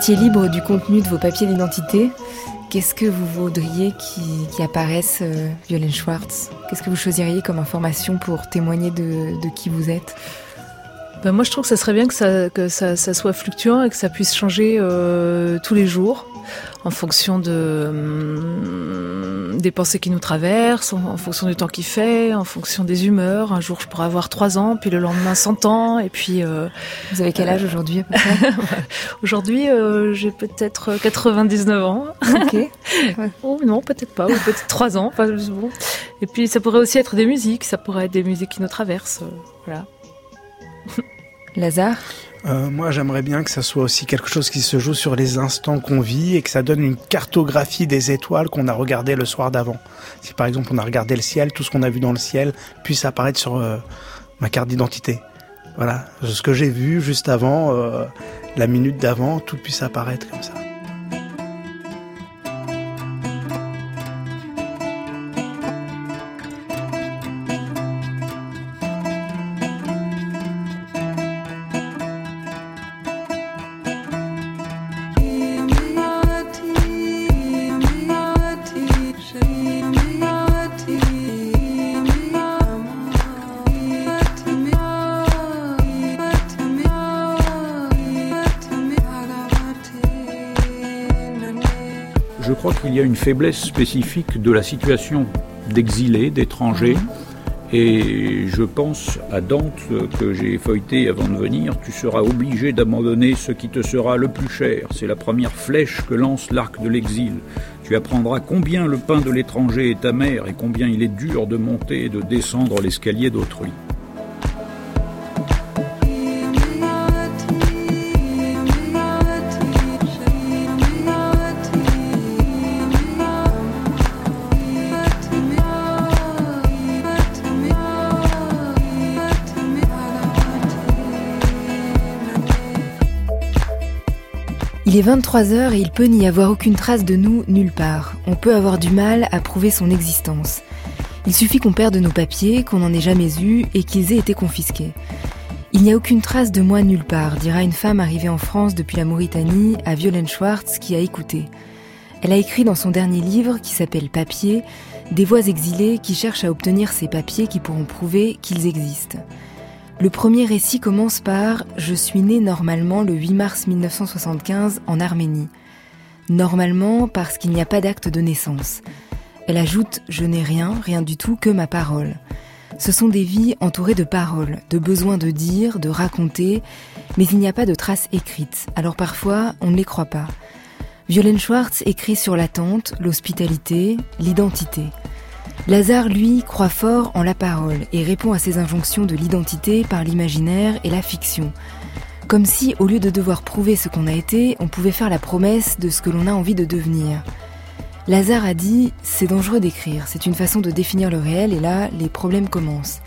Étiez libre du contenu de vos papiers d'identité, qu'est-ce que vous voudriez qui, apparaisse, euh, Violaine Schwartz? Qu'est-ce que vous choisiriez comme information pour témoigner de, qui vous êtes? Ben moi, je trouve que ça serait bien que ça, que ça, soit fluctuant et que ça puisse changer euh, tous les jours en fonction de hum, des pensées qui nous traversent, en, fonction du temps qu'il fait, en fonction des humeurs. Un jour, je pourrais avoir 3 ans, puis le lendemain 100 ans, et puis. Euh, Vous avez quel âge aujourd'hui Aujourd'hui, euh, j'ai peut-être 99 ans. Ok. oh, non, peut-être pas, ou peut-être 3 ans. Bon. Et puis, ça pourrait aussi être des musiques, ça pourrait être des musiques qui nous traversent. Euh, voilà. Euh, moi, j'aimerais bien que ça soit aussi quelque chose qui se joue sur les instants qu'on vit et que ça donne une cartographie des étoiles qu'on a regardées le soir d'avant. Si par exemple on a regardé le ciel, tout ce qu'on a vu dans le ciel puisse apparaître sur euh, ma carte d'identité. Voilà, ce que j'ai vu juste avant, euh, la minute d'avant, tout puisse apparaître comme ça. Il y a une faiblesse spécifique de la situation d'exilés, d'étrangers. Et je pense à Dante que j'ai feuilleté avant de venir, tu seras obligé d'abandonner ce qui te sera le plus cher. C'est la première flèche que lance l'arc de l'exil. Tu apprendras combien le pain de l'étranger est amer et combien il est dur de monter et de descendre l'escalier d'autrui. Est 23h et il peut n'y avoir aucune trace de nous nulle part. On peut avoir du mal à prouver son existence. Il suffit qu'on perde nos papiers, qu'on n'en ait jamais eu et qu'ils aient été confisqués. Il n'y a aucune trace de moi nulle part, dira une femme arrivée en France depuis la Mauritanie à Violaine Schwartz qui a écouté. Elle a écrit dans son dernier livre, qui s'appelle Papier, des voix exilées qui cherchent à obtenir ces papiers qui pourront prouver qu'ils existent. Le premier récit commence par Je suis né normalement le 8 mars 1975 en Arménie. Normalement parce qu'il n'y a pas d'acte de naissance. Elle ajoute Je n'ai rien, rien du tout que ma parole. Ce sont des vies entourées de paroles, de besoins de dire, de raconter, mais il n'y a pas de traces écrites, alors parfois on ne les croit pas. Violaine Schwartz écrit sur l'attente, l'hospitalité, l'identité. Lazare, lui, croit fort en la parole et répond à ses injonctions de l'identité par l'imaginaire et la fiction. Comme si, au lieu de devoir prouver ce qu'on a été, on pouvait faire la promesse de ce que l'on a envie de devenir. Lazare a dit C'est dangereux d'écrire, c'est une façon de définir le réel et là, les problèmes commencent.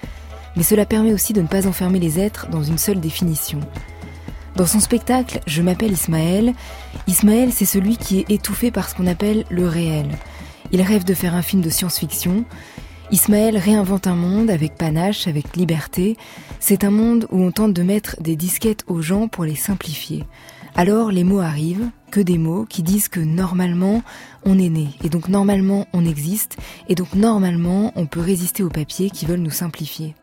Mais cela permet aussi de ne pas enfermer les êtres dans une seule définition. Dans son spectacle Je m'appelle Ismaël, Ismaël c'est celui qui est étouffé par ce qu'on appelle le réel. Il rêve de faire un film de science-fiction. Ismaël réinvente un monde avec panache, avec liberté. C'est un monde où on tente de mettre des disquettes aux gens pour les simplifier. Alors les mots arrivent, que des mots qui disent que normalement on est né, et donc normalement on existe, et donc normalement on peut résister aux papiers qui veulent nous simplifier.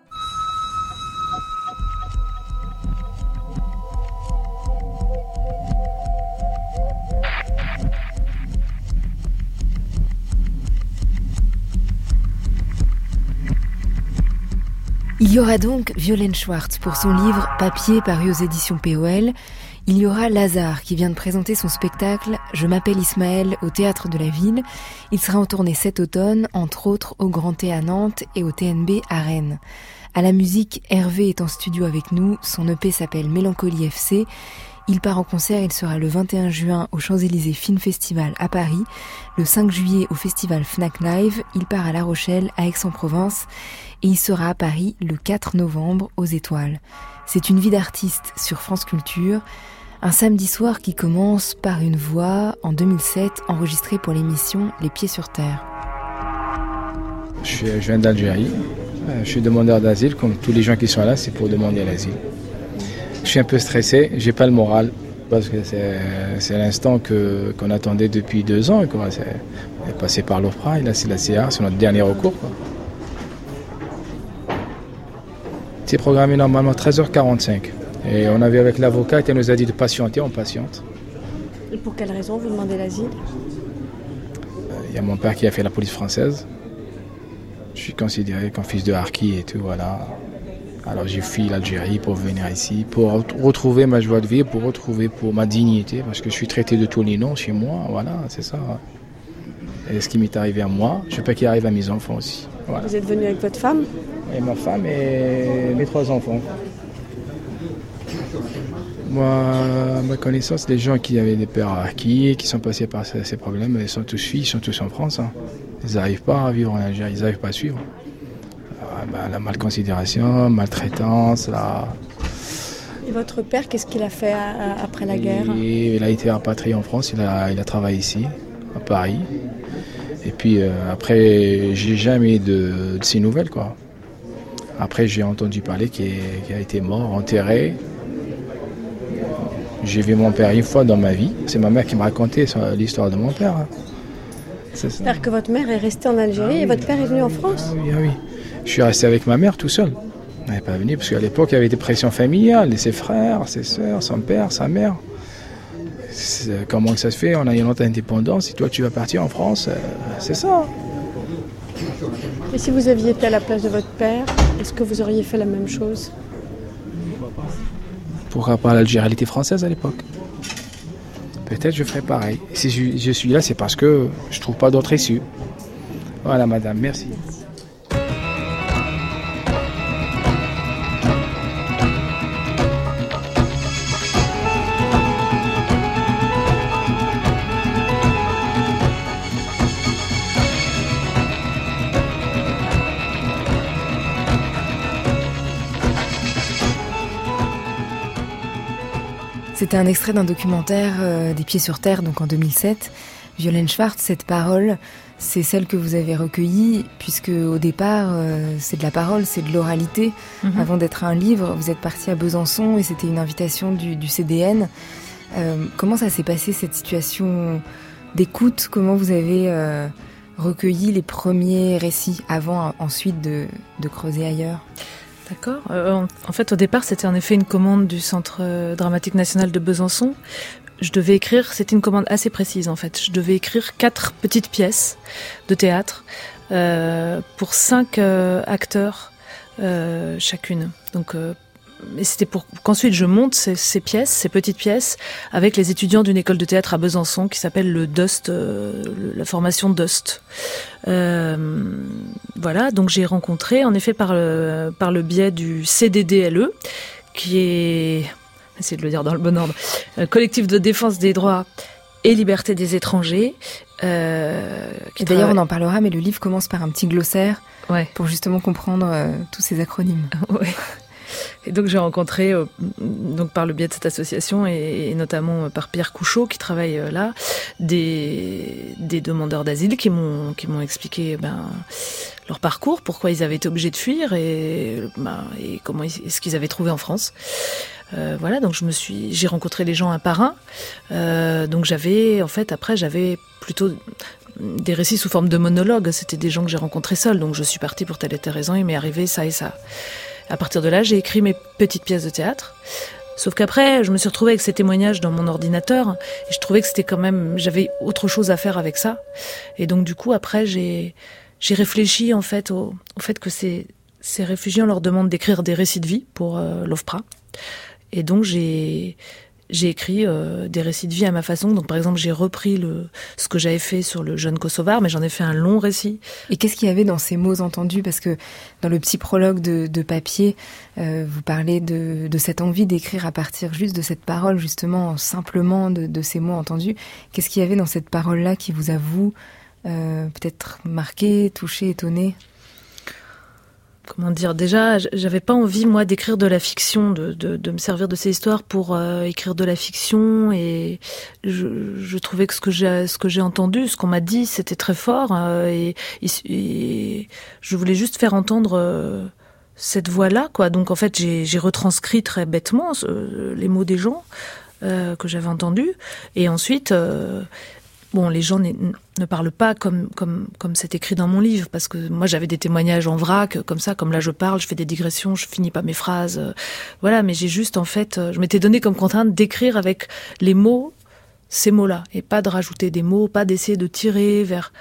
Il y aura donc Violaine Schwartz pour son livre Papier paru aux éditions POL. Il y aura Lazare qui vient de présenter son spectacle Je m'appelle Ismaël au théâtre de la ville. Il sera en tournée cet automne, entre autres au Grand Thé à Nantes et au TNB à Rennes. À la musique, Hervé est en studio avec nous. Son EP s'appelle Mélancolie FC. Il part en concert, il sera le 21 juin au Champs-Élysées Film Festival à Paris, le 5 juillet au festival Fnac Live, il part à La Rochelle, à Aix-en-Provence et il sera à Paris le 4 novembre aux Étoiles. C'est une vie d'artiste sur France Culture, un samedi soir qui commence par une voix en 2007 enregistrée pour l'émission Les Pieds sur Terre. Je, viens d'Algérie, euh, je suis demandeur d'asile, comme tous les gens qui sont là, c'est pour demander l'asile. Je suis un peu stressé, j'ai pas le moral. parce que c'est l'instant qu'on attendait depuis deux ans. Quoi. Est, on est passé par l'OFPRA et là c'est la CA, c'est notre dernier recours. C'est programmé normalement 13h45. Et on avait avec l'avocat, elle nous a dit de patienter, on patiente. Et pour quelle raison vous demandez l'asile? Il y a mon père qui a fait la police française. Je suis considéré comme fils de harki et tout, voilà. Alors j'ai fui l'Algérie pour venir ici, pour retrouver ma joie de vivre, pour retrouver pour ma dignité, parce que je suis traité de tous les noms chez moi, voilà, c'est ça. Et ce qui m'est arrivé à moi, je sais pas qu'il arrive à mes enfants aussi. Vous êtes venu avec votre femme Et ma femme et mes trois enfants. Moi, ma connaissance, les gens qui avaient des pères acquis, qui sont passés par ces problèmes, ils sont tous filles, ils sont tous en France. Hein. Ils n'arrivent pas à vivre en Algérie, ils n'arrivent pas à suivre. Ah, bah, la malconsidération, maltraitance, la... Et votre père, qu'est-ce qu'il a fait après la guerre Il a été rapatrié en France, il a, il a travaillé ici, à Paris. Et puis euh, après, j'ai jamais de, de, ces nouvelles. quoi. Après, j'ai entendu parler qu'il a été mort, enterré. J'ai vu mon père une fois dans ma vie. C'est ma mère qui me racontait l'histoire de mon père. C'est-à-dire que votre mère est restée en Algérie et votre père est venu en France ah oui, ah oui. Je suis resté avec ma mère tout seul. Elle n'est pas venu parce qu'à l'époque, il y avait des pressions familiales, ses frères, ses soeurs, son père, sa mère. Comment ça se fait? On a une autre indépendance et toi tu vas partir en France, euh, c'est ça. Et si vous aviez été à la place de votre père, est-ce que vous auriez fait la même chose? Pourquoi pas l'Algérie était française à l'époque Peut-être je ferais pareil. si je, suis là, c'est parce que je trouve pas d'autre issue. Voilà, madame, merci. C'était un extrait d'un documentaire euh, Des pieds sur terre, donc en 2007. Violaine Schwartz, cette parole, c'est celle que vous avez recueillie, puisque au départ, euh, c'est de la parole, c'est de l'oralité. Mhm. Avant d'être un livre, vous êtes parti à Besançon et c'était une invitation du, CDN. Euh, comment ça s'est passé cette situation d'écoute? Comment vous avez recueilli les premiers récits avant ensuite de creuser ailleurs? D'accord. Euh, en fait, au départ, c'était en effet une commande du Centre euh, dramatique national de Besançon. Je devais écrire, c'était une commande assez précise en fait. Je devais écrire quatre petites pièces de théâtre euh, pour cinq acteurs chacune. Donc et c'était pour qu'ensuite je monte ces, pièces, ces petites pièces, avec les étudiants d'une école de théâtre à Besançon qui s'appelle le Dust, euh, la formation Dust. Euh, voilà, donc j'ai rencontré, en effet, par le, par le biais du CDDLE, qui est, essayer de le dire dans le bon ordre, euh, collectif de défense des droits et liberté des étrangers. Euh, D'ailleurs, on en parlera, mais le livre commence par un petit glossaire ouais. pour justement comprendre tous ces acronymes. Ouais. Et donc j'ai rencontré, euh, donc par le biais de cette association et, notamment euh, par Pierre Couchot qui travaille euh, là, des, des demandeurs d'asile qui m'ont qui m'ont expliqué ben, leur parcours, pourquoi ils avaient été obligés de fuir et, ben, et comment ce qu'ils avaient trouvé en France. Voilà, donc je me suis, j'ai rencontré les gens un par un. Donc j'avais, en fait, après j'avais plutôt des récits sous forme de monologue. C'était des gens que j'ai rencontrés seuls, donc je suis partie pour telle et telle raison. Il m'est arrivé ça et ça. À partir de là, j'ai écrit mes petites pièces de théâtre. Sauf qu'après, je me suis retrouvée avec ces témoignages dans mon ordinateur et je trouvais que c'était quand même, j'avais autre chose à faire avec ça. Et donc du coup, après, j'ai j'ai réfléchi en fait au, au fait que ces ces réfugiés on leur demande d'écrire des récits de vie pour euh, l'OFPRA. Et donc j'ai j'ai écrit euh, des récits de vie à ma façon. Donc, par exemple, j'ai repris le, ce que j'avais fait sur le jeune Kosovar, mais j'en ai fait un long récit. Et qu'est-ce qu'il y avait dans ces mots entendus? Parce que dans le petit prologue de, de papier, euh, vous parlez de, de cette envie d'écrire à partir juste de cette parole, justement, simplement de, de ces mots entendus. Qu'est-ce qu'il y avait dans cette parole-là qui vous a, vous, euh, peut-être marqué, touché, étonné? Comment dire déjà j'avais pas envie moi d'écrire de la fiction de, de, de, me servir de ces histoires pour euh, écrire de la fiction et je, trouvais que ce que j'ai ce que j'ai entendu ce qu'on m'a dit c'était très fort euh, et, je voulais juste faire entendre euh, cette voix là quoi donc en fait j'ai retranscrit très bêtement les mots des gens que j'avais entendu. Et ensuite, bon, les gens ne parlent pas comme comme comme c'est écrit dans mon livre, parce que moi j'avais des témoignages en vrac, comme ça, comme là je parle, je fais des digressions, je finis pas mes phrases, voilà. Mais j'ai juste en fait, je m'étais donné comme contrainte d'écrire avec les mots ces mots-là et pas de rajouter des mots, pas d'essayer de tirer vers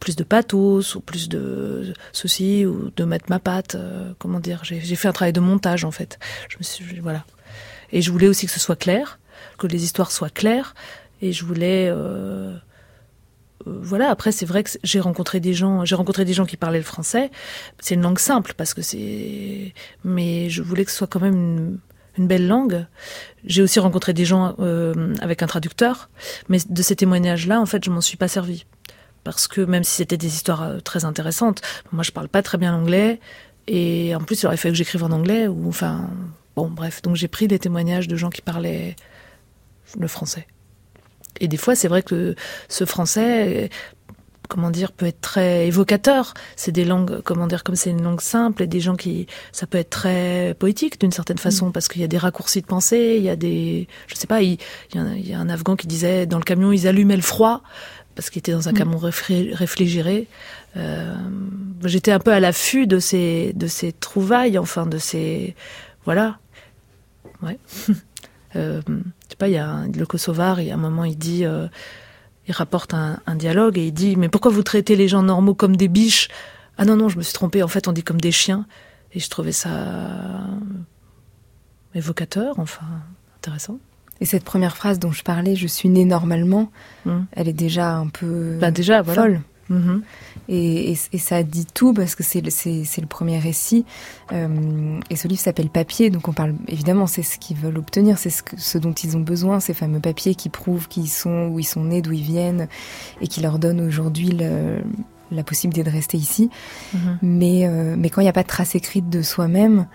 plus de pathos ou plus de ceci ou de mettre ma patte. Euh, comment dire J'ai fait un travail de montage en fait. Je me suis voilà. Et je voulais aussi que ce soit clair, que les histoires soient claires. Et je voulais euh, euh, voilà. Après, c'est vrai que j'ai rencontré des gens. J'ai rencontré des gens qui parlaient le français. C'est une langue simple parce que c'est. Mais je voulais que ce soit quand même une, belle langue. J'ai aussi rencontré des gens euh, avec un traducteur, mais de ces témoignages-là, en fait, je m'en suis pas servi parce que même si c'était des histoires euh, très intéressantes, moi je parle pas très bien l'anglais et en plus il aurait fallu que j'écrive en anglais ou enfin bon bref donc j'ai pris des témoignages de gens qui parlaient le français. Et des fois c'est vrai que ce français comment dire, peut être très évocateur. C'est des langues, comment dire, comme c'est une langue simple, et des gens qui, ça peut être très poétique d'une certaine façon, mm. parce qu'il y a des raccourcis de pensée, il y a des, je sais pas, il, y, a, un Afghan qui disait dans le camion ils allumaient le froid parce qu'il était dans un mm. camion réfrigéré. Euh, J'étais un peu à l'affût de ces, de ces trouvailles, enfin de ces, voilà, ouais. euh, je sais pas, il y a un, le Kosovar, il y a un moment il dit. Euh, il rapporte un, dialogue et il dit mais pourquoi vous traitez les gens normaux comme des biches? Ah non non, je me suis trompé. En fait, on dit comme des chiens. Et je trouvais ça évocateur, enfin intéressant. Et cette première phrase dont je parlais, je suis née normalement, hum. elle est déjà un peu bah déjà, folle. Mhm. Et, ça dit tout parce que c'est le, le premier récit. Euh, et ce livre s'appelle Papier, donc on parle évidemment, c'est ce qu'ils veulent obtenir, c'est ce, ce, dont ils ont besoin, ces fameux papiers qui prouvent qui ils sont, où ils sont nés, d'où ils viennent, et qui leur donnent aujourd'hui la possibilité de rester ici. Mhm. Mais, euh, mais quand il n'y a pas de trace écrite de soi-même,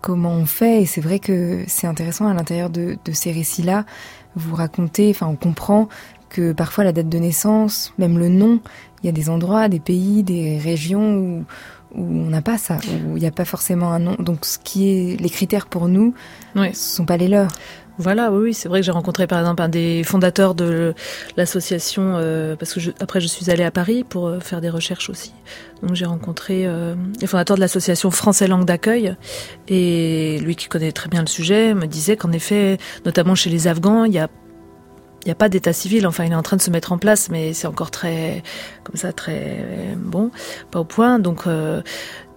comment on fait? Et c'est vrai que c'est intéressant à l'intérieur de, de ces récits-là, vous racontez, enfin on comprend que parfois la date de naissance, même le nom, il y a des endroits, des pays, des régions où, on n'a pas ça, où il n'y a pas forcément un nom. Donc, ce qui est les critères pour nous, ce sont pas les leurs. Voilà, oui, c'est vrai que j'ai rencontré par exemple un des fondateurs de l'association, euh, parce que après je suis allée à Paris pour euh, faire des recherches aussi. Donc j'ai rencontré euh, le fondateur de l'association Français Langue d'accueil, et lui qui connaît très bien le sujet me disait qu'en effet, notamment chez les Afghans, il y a il n'y a pas d'état civil, enfin il est en train de se mettre en place, mais c'est encore très, comme ça, très bon, pas au point. Donc euh,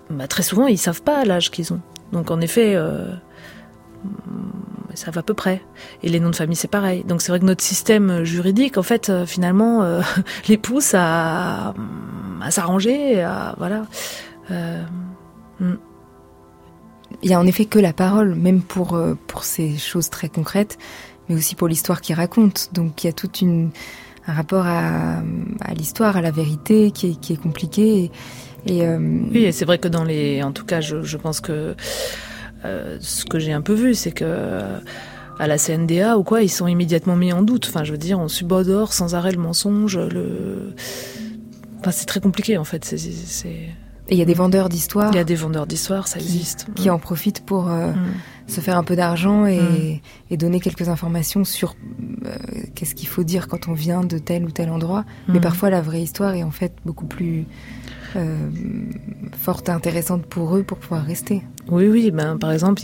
bah, très souvent ils savent pas l'âge qu'ils ont. Donc en effet, euh, ça va à peu près. Et les noms de famille c'est pareil. Donc c'est vrai que notre système juridique, en fait, euh, finalement, euh, les pousse à, s'arranger, à voilà. Hmm. Il y a en effet que la parole, même pour ces choses très concrètes mais aussi pour l'histoire qu'il raconte. Donc il y a tout un rapport à, à l'histoire, à la vérité qui est, qui est compliqué. Et, euh, Oui, et c'est vrai que dans les... En tout cas, je, je pense que euh, ce que j'ai un peu vu, c'est que à la CNDA ou quoi, ils sont immédiatement mis en doute. Enfin, je veux dire, on subodore sans arrêt le mensonge. Le... Enfin, c'est très compliqué en fait. C'est... Et il y a des vendeurs d'histoire. Il y a des vendeurs d'histoire, ça existe. Qui en profitent pour... Euh, mm se faire un peu d'argent et, mm. et, donner quelques informations sur euh, qu'est-ce qu'il faut dire quand on vient de tel ou tel endroit. Mais mm. parfois, la vraie histoire est en fait beaucoup plus euh, forte et intéressante pour eux pour pouvoir rester. Oui, oui. Ben, par exemple,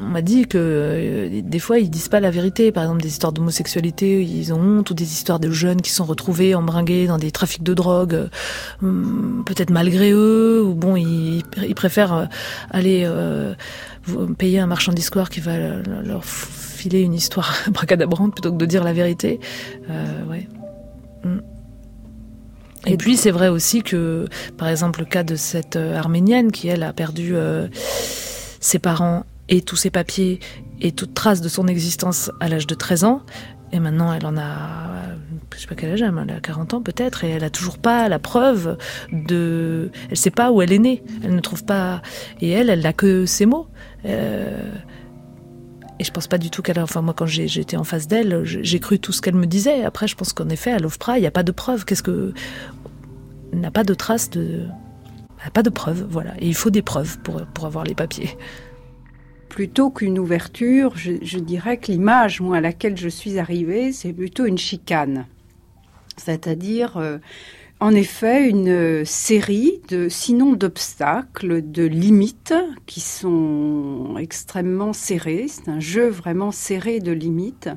on m'a dit que euh, des fois ils disent pas la vérité. Par exemple, des histoires d'homosexualité, ils ont honte, ou des histoires de jeunes qui sont retrouvés embringués dans des trafics de drogue, peut-être malgré eux, ou bon, ils, ils préfèrent aller payer un marchand d'histoire qui va leur filer une histoire bracadabrante plutôt que de dire la vérité. Euh, ouais. Mm. Et, puis c'est vrai aussi que, par exemple, le cas de cette euh, arménienne qui elle a perdu euh, ses parents et tous ses papiers et toute trace de son existence à l'âge de 13 ans. Et maintenant, elle en a, je sais pas quel âge elle a 40 ans peut-être, et elle a toujours pas la preuve de, elle sait pas où elle est née, elle ne trouve pas, et elle, elle n'a que ses mots. Euh, et je pense pas du tout qu'elle. Enfin, moi, quand j'étais en face d'elle, j'ai cru tout ce qu'elle me disait. Après, je pense qu'en effet, à l'OFPRA, il n'y a pas de preuves. Qu'est-ce que. n'a pas de traces de. pas de preuves, voilà. Et il faut des preuves pour, pour avoir les papiers. Plutôt qu'une ouverture, je, dirais que l'image à laquelle je suis arrivée, c'est plutôt une chicane. C'est-à-dire, euh, en effet, une série de, sinon d'obstacles, de limites qui sont extrêmement serrées. C'est un jeu vraiment serré de limites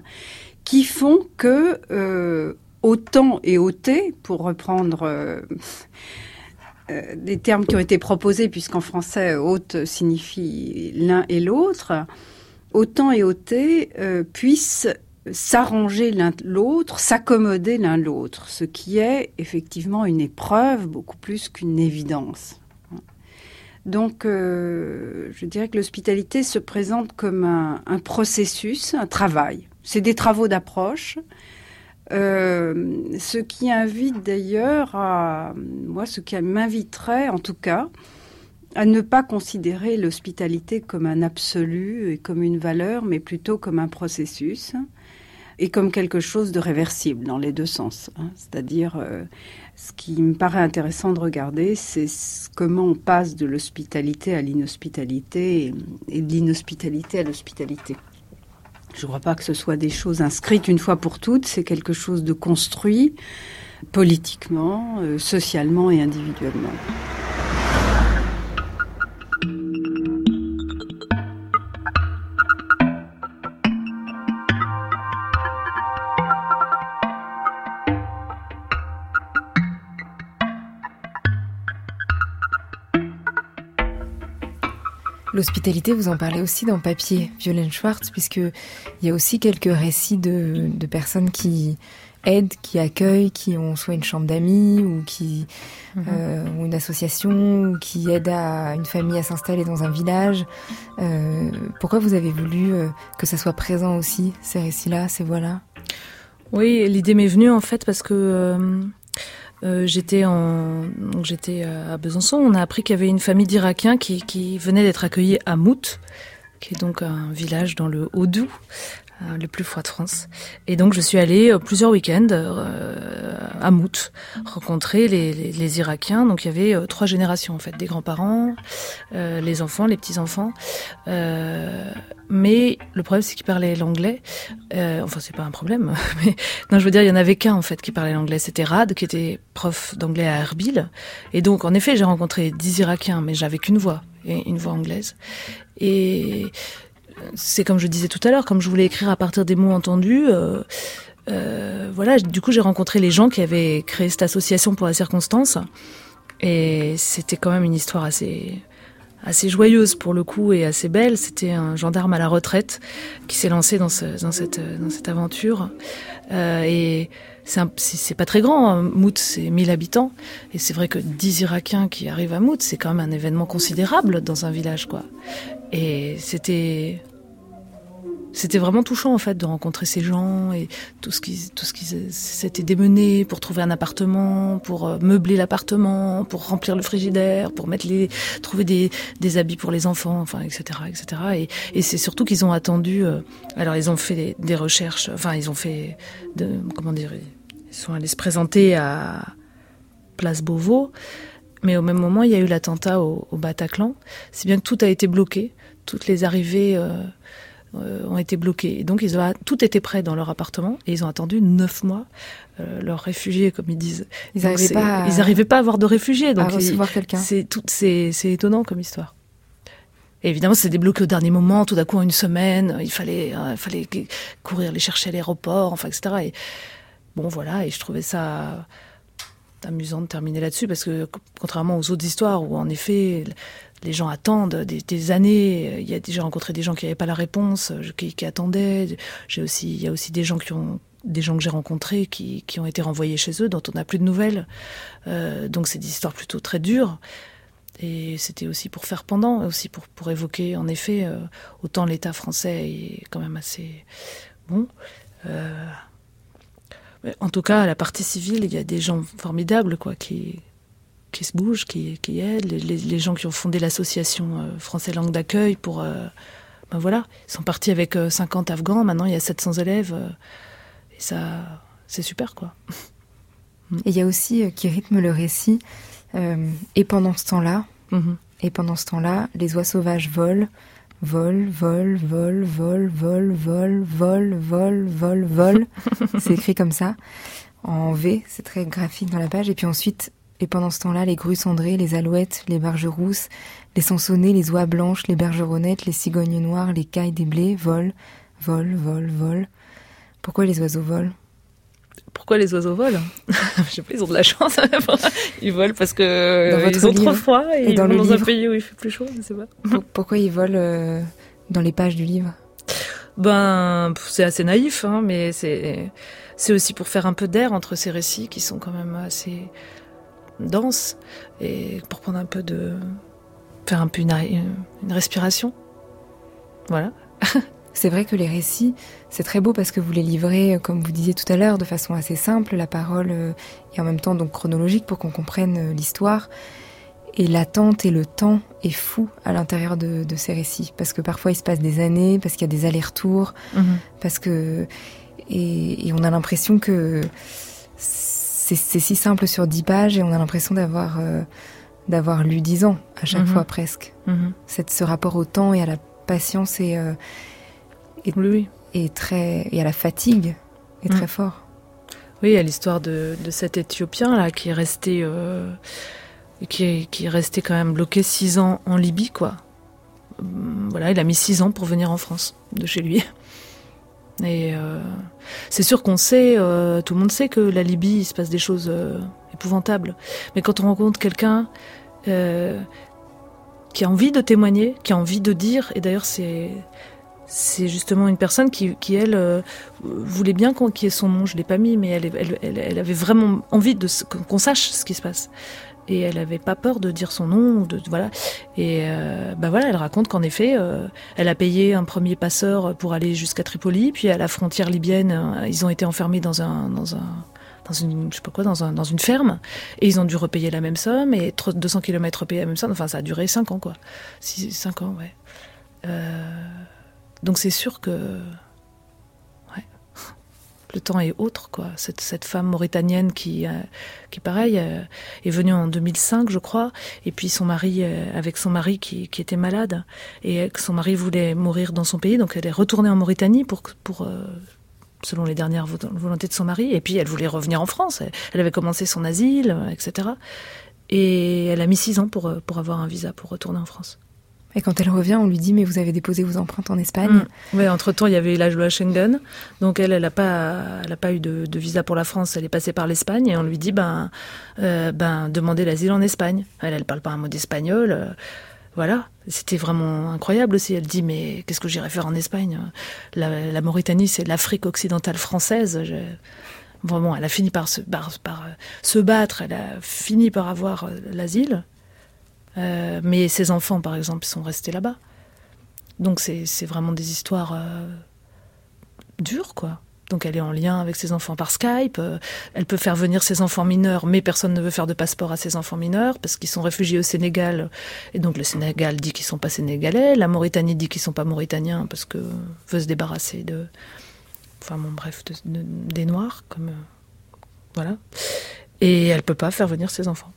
qui font que euh, autant et ôter, pour reprendre euh, euh, des termes qui ont été proposés, puisqu'en français, hôte signifie l'un et l'autre, autant et ôter euh, puissent s'arranger l'un l'autre, s'accommoder l'un l'autre, ce qui est effectivement une épreuve beaucoup plus qu'une évidence. Donc, euh, je dirais que l'hospitalité se présente comme un processus, un travail. C'est des travaux d'approche, euh, ce qui invite d'ailleurs à, moi, ce qui m'inviterait en tout cas, à ne pas considérer l'hospitalité comme un absolu et comme une valeur, mais plutôt comme un processus et comme quelque chose de réversible dans les deux sens. Hein. C'est-à-dire, euh, ce qui me paraît intéressant de regarder, c'est comment on passe de l'hospitalité à l'inhospitalité et de l'inhospitalité à l'hospitalité. Je ne crois pas que ce soit des choses inscrites une fois pour toutes, c'est quelque chose de construit politiquement, euh, socialement et individuellement. L'hospitalité, vous en parlez aussi dans Papier, Violaine Schwartz, puisqu'il y a aussi quelques récits de, personnes qui aident, qui accueillent, qui ont soit une chambre d'amis ou qui mhm. euh, ou une association ou qui aident à une famille à s'installer dans un village. Euh, pourquoi vous avez voulu euh, que ça soit présent aussi ces récits-là, ces voix-là? Oui, l'idée m'est venue en fait parce que euh, j'étais en j'étais à Besançon. On a appris qu'il y avait une famille d'Irakiens qui, qui venait d'être accueillie à Mout, qui est donc un village dans le Haut-Doubs, euh, le plus froid de France. Et donc je suis allée euh, plusieurs week-ends euh, à Mout rencontrer les, les, les, Irakiens. Donc il y avait trois générations en fait, des grands-parents, les enfants, les petits-enfants. mais le problème c'est qu'ils parlaient l'anglais. enfin c'est pas un problème, mais non je veux dire il y en avait qu'un en fait qui parlait l'anglais. C'était Rad qui était prof d'anglais à Erbil. Et donc en effet j'ai rencontré dix Irakiens, mais j'avais qu'une voix, une voix anglaise. Et c'est comme je disais tout à l'heure, comme je voulais écrire à partir des mots entendus. Euh, euh, voilà, du coup, j'ai rencontré les gens qui avaient créé cette association pour la circonstance, et c'était quand même une histoire assez joyeuse pour le coup et assez belle. C'était un gendarme à la retraite qui s'est lancé dans, cette, dans cette aventure. Euh, et c'est pas très grand. Hein. Mout, c'est 1000 habitants. Et c'est vrai que 10 Irakiens qui arrivent à Mout, c'est quand même un événement considérable dans un village, quoi. Et c'était c'était vraiment touchant en fait de rencontrer ces gens et tout ce qui tout ce qui s'était démené pour trouver un appartement, pour euh, meubler l'appartement, pour remplir le frigidaire, pour mettre les trouver des, des habits pour les enfants, enfin etc etc. Et, c'est surtout qu'ils ont attendu. Euh, alors ils ont fait des, recherches, enfin ils ont fait de comment dire, ils sont allés se présenter à Place Beauvau. Mais au même moment, il y a eu l'attentat au, Bataclan. C'est bien que tout a été bloqué, toutes les arrivées euh, ont été bloqués. Et donc, ils ont, tout était prêt dans leur appartement et ils ont attendu neuf mois. Euh, leurs réfugiés, comme ils disent. Ils n'arrivaient pas, à... Ils pas à avoir de réfugiés. Donc, à recevoir quelqu'un. C'est tout, c'est, c'est étonnant comme histoire. Et évidemment, c'est débloqué au dernier moment. Tout d'un coup, en une semaine, il fallait, euh, il fallait courir les chercher à l'aéroport, enfin, etc. Et bon, voilà. Et je trouvais ça amusant de terminer là-dessus parce que contrairement aux autres histoires où en effet les gens attendent des, années. Il y a déjà rencontré des gens qui n'avaient pas la réponse, euh, qui, attendaient. J'ai aussi, il y a aussi des gens qui ont des gens que j'ai rencontrés qui, qui, ont été renvoyés chez eux, dont on n'a plus de nouvelles. Euh, donc c'est des histoires plutôt très dures. Et c'était aussi pour faire pendant, aussi pour, pour évoquer, en effet, euh, autant l'État français est quand même assez bon. En tout cas, à la partie civile, il y a des gens formidables, quoi, qui, qui se bougent, qui, qui aident, les, les, gens qui ont fondé l'association euh, Français Langue d'Accueil pour... Euh, ben voilà, ils sont partis avec 50 euh, Afghans, maintenant il y a 700 élèves, et ça, c'est super, quoi. Et il y a aussi, qui rythme le récit, et pendant ce temps-là, mm-hmm. et pendant ce temps-là, les oies sauvages volent, Vol, vol, vol, vol, vol, vol, vol, vol, vol, vol. c'est écrit comme ça, en V, c'est très graphique dans la page. Et puis ensuite, et pendant ce temps-là, les grues cendrées, les alouettes, les barges rousses, les sansonnets, les oies blanches, les bergeronnettes, les cigognes noires, les cailles des blés volent, volent, volent, volent. Pourquoi les oiseaux volent? Pourquoi les oiseaux volent? Je sais pas, ils ont de la chance. ils volent parce que ils ont trop froid et, ils vont dans un pays où il fait plus chaud, je sais pas. Pourquoi ils volent euh, dans les pages du livre? Ben, c'est assez naïf, hein, mais c'est c'est aussi pour faire un peu d'air entre ces récits qui sont quand même assez denses et pour prendre un peu de faire un peu une, une respiration. Voilà. C'est vrai que les récits, c'est très beau parce que vous les livrez, euh, comme vous disiez tout à l'heure, de façon assez simple, la parole euh, et en même temps donc chronologique pour qu'on comprenne euh, l'histoire. Et l'attente et le temps est fou à l'intérieur de, ces récits parce que parfois il se passe des années, parce qu'il y a des allers-retours, mhm. parce que et, on a l'impression que c'est si simple sur dix pages et on a l'impression d'avoir d'avoir lu dix ans à chaque mhm. fois presque. Mhm. Cette, ce rapport au temps et à la patience et et, oui. et, très, et à la fatigue est très mm. fort. Oui, il y a l'histoire de, de, cet Éthiopien là qui est resté, euh, qui, est, qui est resté quand même bloqué six ans en Libye, quoi. Mm, voilà, il a mis six ans pour venir en France, de chez lui. Et euh, c'est sûr qu'on sait, euh, tout le monde sait que la Libye, il se passe des choses euh, épouvantables. Mais quand on rencontre quelqu'un qui a envie de témoigner, qui a envie de dire, et d'ailleurs c'est justement une personne qui, elle, voulait bien qu'on ait son nom. Je l'ai pas mis, mais elle, avait vraiment envie de qu'on sache ce qui se passe. Et elle avait pas peur de dire son nom, de voilà. Et euh, bah voilà, elle raconte qu'en effet, euh, elle a payé un premier passeur pour aller jusqu'à Tripoli, puis à la frontière libyenne, ils ont été enfermés dans un dans un dans une, je sais pas quoi, dans, un, dans une ferme, et ils ont dû repayer la même somme, et 200 km repayer la même somme, enfin ça a duré 5 ans, quoi. 5 ans, ouais. Euh, donc c'est sûr que le temps est autre, quoi. Cette, femme mauritanienne qui, euh, qui pareil, euh, est venue en 2005, je crois, et puis son mari, euh, avec son mari qui, qui, était malade, et que son mari voulait mourir dans son pays, donc elle est retournée en Mauritanie pour, pour selon les dernières volontés de son mari, et puis elle voulait revenir en France. Elle, avait commencé son asile, etc. Et elle a mis six ans pour, pour avoir un visa pour retourner en France. Et quand elle revient, on lui dit mais vous avez déposé vos empreintes en Espagne. Mm. Oui, entre temps il y avait la loi Schengen, donc elle, elle n'a pas, pas eu de, visa pour la France, elle est passée par l'Espagne et on lui dit ben, euh, ben demandez l'asile en Espagne. Elle, elle parle pas un mot d'espagnol. Euh, voilà, c'était vraiment incroyable aussi. Elle dit mais qu'est-ce que j'irais faire en Espagne? La, Mauritanie, c'est l'Afrique occidentale française. Vraiment, elle a fini par euh, se battre. Elle a fini par avoir l'asile. Euh, mais ses enfants, par exemple, sont restés là-bas. Donc c'est vraiment des histoires euh, dures, quoi. Donc elle est en lien avec ses enfants par Skype. Euh, elle peut faire venir ses enfants mineurs, mais personne ne veut faire de passeport à ses enfants mineurs parce qu'ils sont réfugiés au Sénégal. Et donc le Sénégal dit qu'ils sont pas sénégalais. La Mauritanie dit qu'ils sont pas mauritaniens parce que veut se débarrasser de, enfin bon bref, des Noirs comme voilà. Et elle peut pas faire venir ses enfants.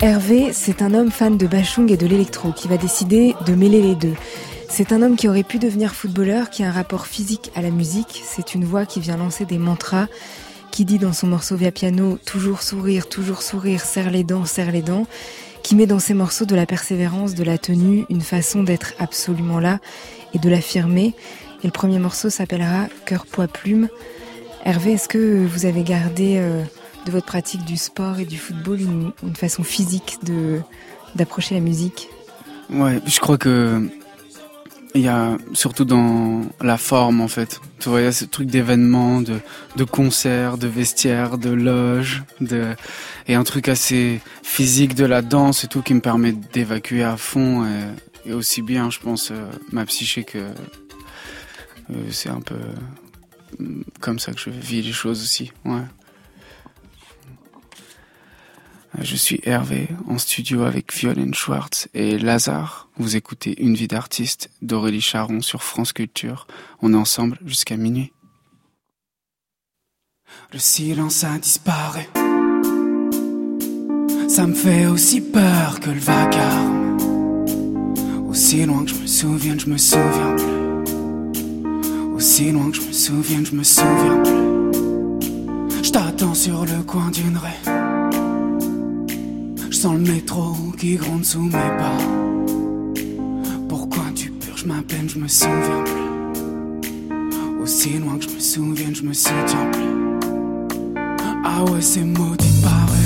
Hervé, c'est un homme fan de Bachung et de l'électro qui va décider de mêler les deux. C'est un homme qui aurait pu devenir footballeur, qui a un rapport physique à la musique. C'est une voix qui vient lancer des mantras, qui dit dans son morceau via piano toujours sourire, toujours sourire, serre les dents, serre les dents, qui met dans ses morceaux de la persévérance, de la tenue, une façon d'être absolument là et de l'affirmer. Et le premier morceau s'appellera Cœur, poids, plume. Hervé, est-ce que vous avez gardé euh, de votre pratique du sport et du football une, façon physique de d'approcher la musique? Ouais, je crois que il y a surtout dans la forme en fait. Tu vois, il y a ce truc d'événements, de, de concerts, de vestiaires, de loges, de et un truc assez physique de la danse et tout qui me permet d'évacuer à fond et, aussi bien, je pense, euh, ma psyché que euh, c'est un peu mm, comme ça que je vis les choses aussi. Ouais. Je suis Hervé en studio avec Violaine Schwartz et Lazare. Vous écoutez Une vie d'artiste d'Aurélie Charon sur France Culture. On est ensemble jusqu'à minuit. Le silence a disparu. Ça me fait aussi peur que le vacarme. Aussi loin que je me souviens, je me souviens plus. Aussi loin que je me souviens, je me souviens plus. Je t'attends sur le coin d'une rue sens le métro qui gronde sous mes pas. Pourquoi tu purges ma peine, je me souviens plus. Aussi loin que je me souvienne, je me souviens plus. Ah ouais, c'est maudit parure.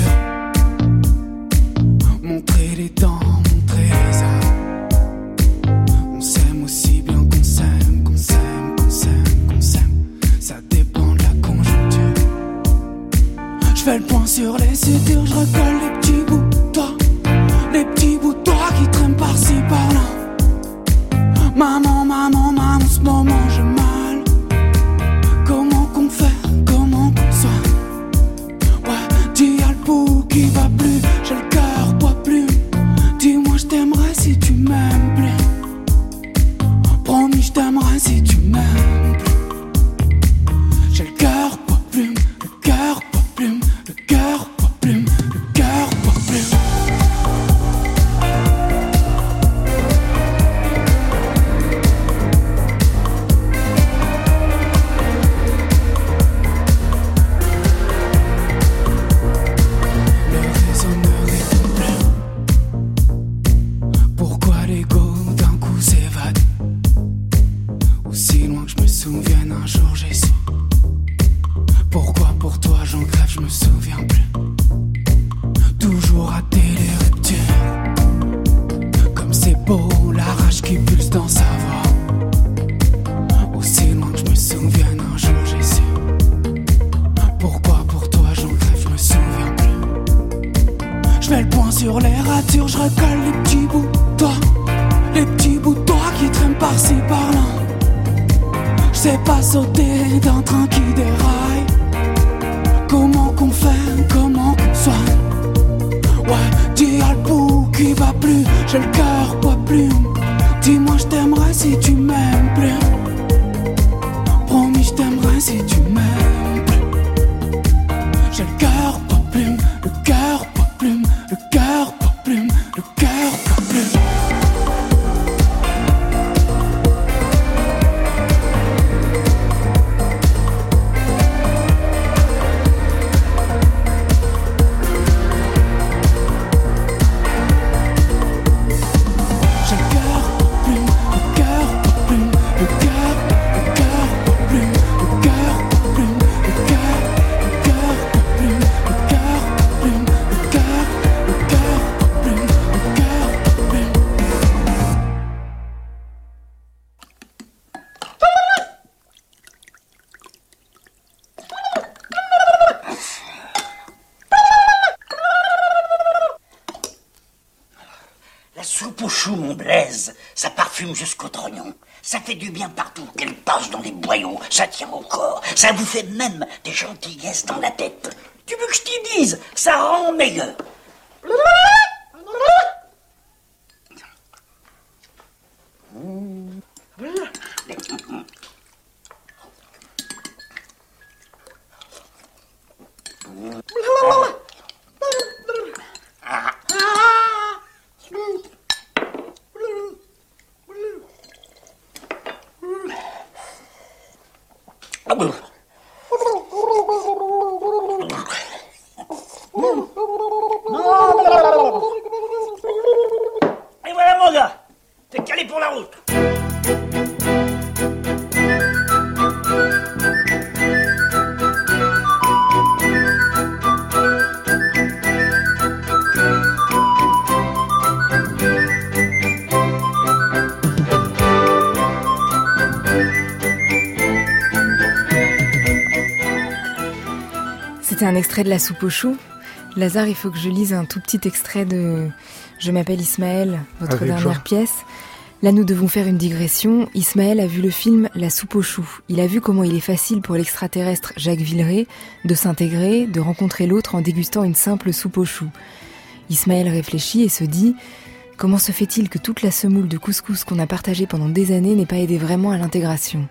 J'ai le cœur Ça vous fait même des gentillesses dans la tête. Tu veux que je t'y dise? Ça rend meilleur. Un extrait de La soupe aux choux. Lazare, il faut que je lise un tout petit extrait de Je m'appelle Ismaël, votre Avec dernière joie. pièce. Là, nous devons faire une digression. Ismaël a vu le film La soupe aux choux. Il a vu comment il est facile pour l'extraterrestre Jacques Villeray de s'intégrer, de rencontrer l'autre en dégustant une simple soupe aux choux. Ismaël réfléchit et se dit Comment se fait-il que toute la semoule de couscous qu'on a partagée pendant des années n'ait pas aidé vraiment à l'intégration?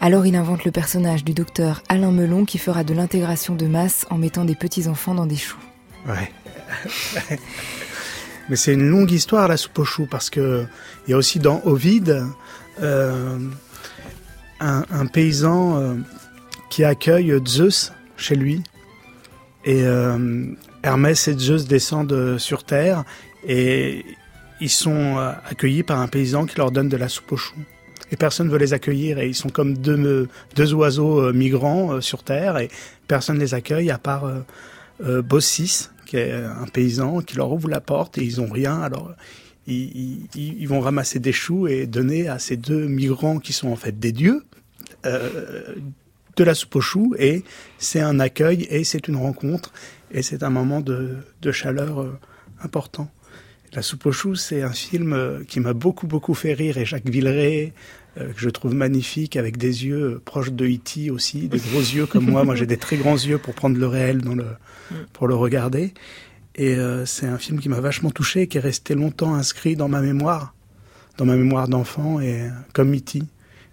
Alors il invente le personnage du docteur Alain Melon qui fera de l'intégration de masse en mettant des petits-enfants dans des choux. Ouais. Mais c'est une longue histoire la soupe aux choux parce que il y a aussi dans Ovide euh, un, paysan euh, qui accueille Zeus chez lui et euh, Hermès et Zeus descendent sur terre et ils sont accueillis par un paysan qui leur donne de la soupe aux choux. Et personne veut les accueillir et ils sont comme deux, deux oiseaux euh, migrants euh, sur terre et personne les accueille à part euh, Bossis, qui est un paysan, qui leur ouvre la porte et ils ont rien. Alors ils, ils- vont ramasser des choux et donner à ces deux migrants qui sont en fait des dieux de la soupe aux choux et c'est un accueil et c'est une rencontre et c'est un moment de, de chaleur important. La soupe aux choux, c'est un film qui m'a beaucoup beaucoup fait rire et Jacques Villeray euh, que je trouve magnifique avec des yeux euh, proches de E.T. aussi, des gros yeux comme moi. Moi, j'ai des très grands yeux pour prendre le réel dans le pour le regarder. Et euh, c'est un film qui m'a vachement touché, qui est resté longtemps inscrit dans ma mémoire, dans ma mémoire d'enfant et comme E.T.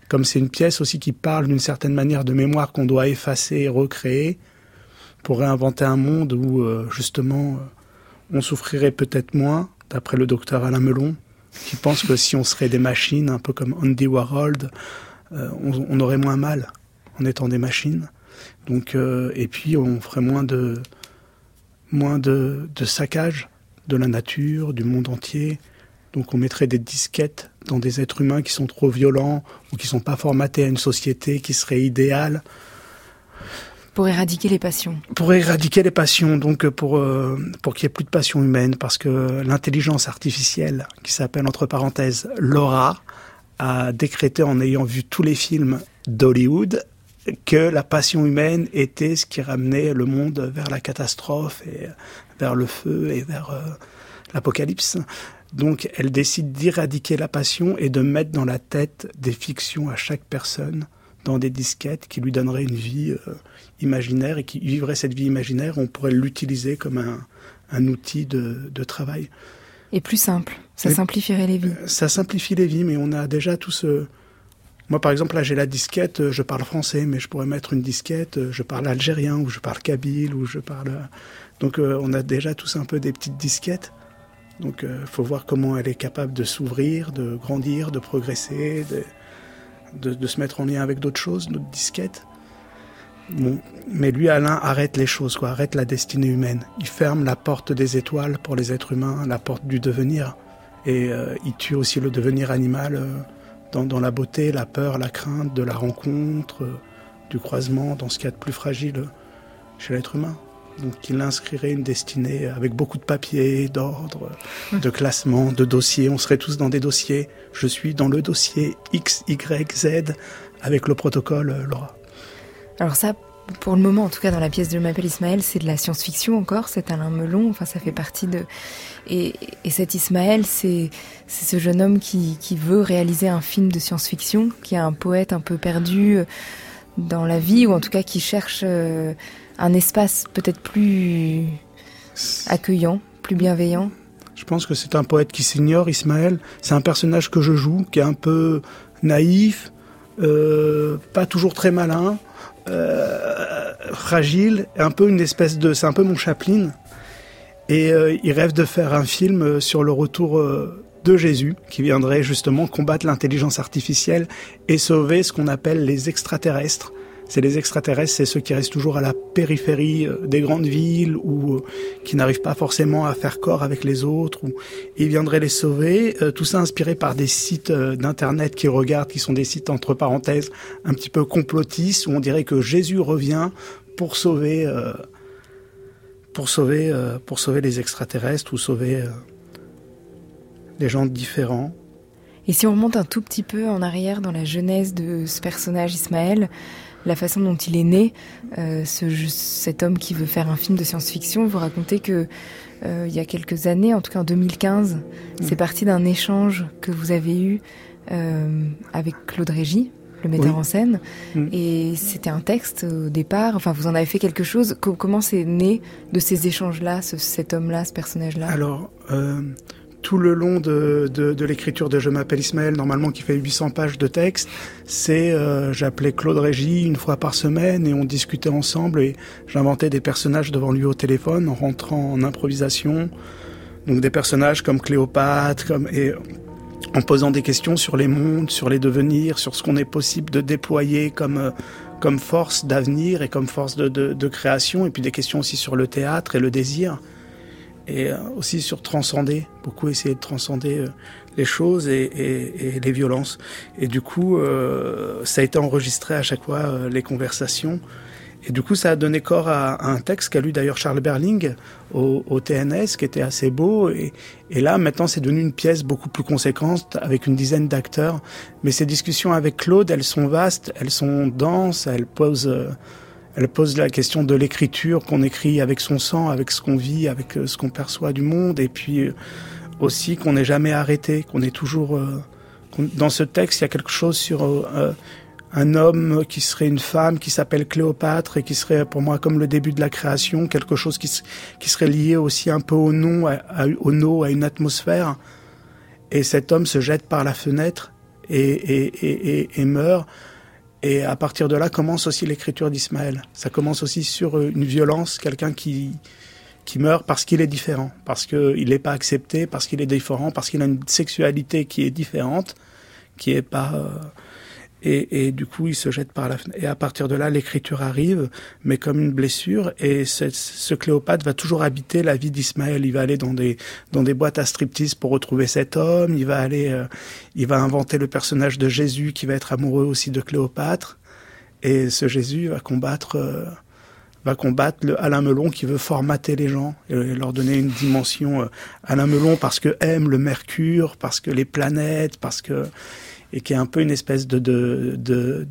Comme c'est une pièce aussi qui parle d'une certaine manière de mémoire qu'on doit effacer et recréer pour réinventer un monde où euh, justement on souffrirait peut-être moins, d'après le docteur Alain Melon, qui pense que si on serait des machines, un peu comme Andy Warhol, euh, on, on aurait moins mal en étant des machines. Donc, euh, et puis on ferait moins de moins de, de saccage de la nature, du monde entier. Donc on mettrait des disquettes dans des êtres humains qui sont trop violents ou qui sont pas formatés à une société qui serait idéale Pour éradiquer les passions. pour éradiquer les passions, donc euh, pour euh, pour qu'il y ait plus de passion humaine, parce que l'intelligence artificielle, qui s'appelle entre parenthèses Laura, a décrété en ayant vu tous les films d'Hollywood que la passion humaine était ce qui ramenait le monde vers la catastrophe et vers le feu et vers euh, l'apocalypse. Donc elle décide d'éradiquer la passion et de mettre dans la tête des fictions à chaque personne dans des disquettes qui lui donneraient une vie imaginaire et qui vivrait cette vie imaginaire, on pourrait l'utiliser comme un, un outil de, de travail. Et plus simple. Ça simplifierait les vies. Ça simplifie les vies, mais on a déjà tout ce... Moi, par exemple, là, j'ai la disquette, euh, je parle français, mais je pourrais mettre une disquette, euh, je parle algérien, ou je parle kabyle, ou je parle... euh, Donc, euh, on a déjà tous un peu des petites disquettes. Donc, il faut voir comment elle est capable de s'ouvrir, de grandir, de progresser, de, de, de se mettre en lien avec d'autres choses, notre disquette. Bon, mais lui, Alain, arrête les choses, quoi, arrête la destinée humaine. Il ferme la porte des étoiles pour les êtres humains, la porte du devenir. Et euh, il tue aussi le devenir animal euh, dans, dans la beauté, la peur, la crainte de la rencontre, euh, du croisement, dans ce qu'il y a de plus fragile euh, chez l'être humain. Donc il inscrirait une destinée avec beaucoup de papiers, d'ordre, de classement, de dossiers. On serait tous dans des dossiers. Je suis dans le dossier X, Y, Z avec le protocole euh, Laura. Alors ça, pour le moment, en tout cas dans la pièce de Je m'appelle Ismaël, c'est de la science-fiction encore, c'est Alain Melon, enfin ça fait partie de... Et, et cet Ismaël, c'est c'est ce jeune homme qui, qui veut réaliser un film de science-fiction, qui est un poète un peu perdu euh, dans la vie, ou en tout cas qui cherche euh, un espace peut-être plus accueillant, plus bienveillant. Je pense que c'est un poète qui s'ignore, Ismaël. C'est un personnage que je joue, qui est un peu naïf, euh, pas toujours très malin, euh, fragile, un peu une espèce de... C'est un peu mon Chaplin. Et euh, il rêve de faire un film euh, sur le retour euh, de Jésus, qui viendrait justement combattre l'intelligence artificielle et sauver ce qu'on appelle les extraterrestres. C'est les extraterrestres, c'est ceux qui restent toujours à la périphérie euh, des grandes villes ou euh, qui n'arrivent pas forcément à faire corps avec les autres. Ou il viendrait les sauver. Euh, tout ça inspiré par des sites d'internet qu'ils regardent, qui sont des sites entre parenthèses un petit peu complotistes où on dirait que Jésus revient pour sauver, pour sauver, pour sauver les extraterrestres ou sauver euh, gens différents. Et si on remonte un tout petit peu en arrière dans la genèse de ce personnage Ismaël, la façon dont il est né, euh, ce, cet homme qui veut faire un film de science-fiction. Vous racontez que euh, il y a quelques années, en tout cas en 2015, c'est parti d'un échange que vous avez eu euh, avec Claude Régis, le metteur Oui. en scène, Mm. et c'était un texte au départ. Enfin, vous en avez fait quelque chose. Co- comment c'est né de ces échanges-là, ce- cet homme-là, ce personnage-là? Alors, tout le long de, l'écriture de Je m'appelle Ismaël, normalement qui fait 800 pages de texte, c'est euh, j'appelais Claude Régis une fois par semaine et on discutait ensemble et j'inventais des personnages devant lui au téléphone en rentrant en improvisation. Donc des personnages comme Cléopâtre, comme et en posant des questions sur les mondes, sur les devenirs, sur ce qu'on est possible de déployer comme euh, force d'avenir et comme force de création, et puis des questions aussi sur le théâtre et le désir et euh, aussi sur transcender, beaucoup essayer de transcender euh, les choses et, et, et les violences. Et du coup, euh, ça a été enregistré à chaque fois euh, les conversations. Et du coup, ça a donné corps à, à un texte qu'a lu d'ailleurs Charles Berling au, au TNS, qui était assez beau. Et, et là, maintenant, c'est devenu une pièce beaucoup plus conséquente, avec une dizaine d'acteurs. Mais ces discussions avec Claude, elles sont vastes, elles sont denses, elles posent... euh, elle pose la question de l'écriture qu'on écrit avec son sang, avec ce qu'on vit, avec euh, ce qu'on perçoit du monde, et puis euh, aussi qu'on n'est jamais arrêté, qu'on est toujours. euh, dans ce texte, il y a quelque chose sur euh, euh, un homme qui serait une femme, qui s'appelle Cléopâtre et qui serait pour moi comme le début de la création, quelque chose qui, qui serait lié aussi un peu au nom, au nom, à une atmosphère. Et cet homme se jette par la fenêtre et, et, et, et meurt. Et à partir de là commence aussi l'écriture d'Ismaël. Ça commence aussi sur euh, une violence, quelqu'un qui qui meurt parce qu'il est différent, parce qu'il n'est pas accepté, parce qu'il est différent, parce qu'il a une sexualité qui est différente, qui est pas euh, et, et du coup il se jette par la fenêtre. Et à partir de là l'écriture arrive, mais comme une blessure. Et ce, ce Cléopâtre va toujours habiter la vie d'Ismaël. Il va aller dans des dans des boîtes à striptease pour retrouver cet homme. Il va aller, euh, il va inventer le personnage de Jésus qui va être amoureux aussi de Cléopâtre. Et ce Jésus va combattre, euh, va combattre le Alain Melon qui veut formater les gens et leur donner une dimension. euh, Alain Melon parce que aime le Mercure, parce que les planètes, parce que et qui est un peu une espèce de de de,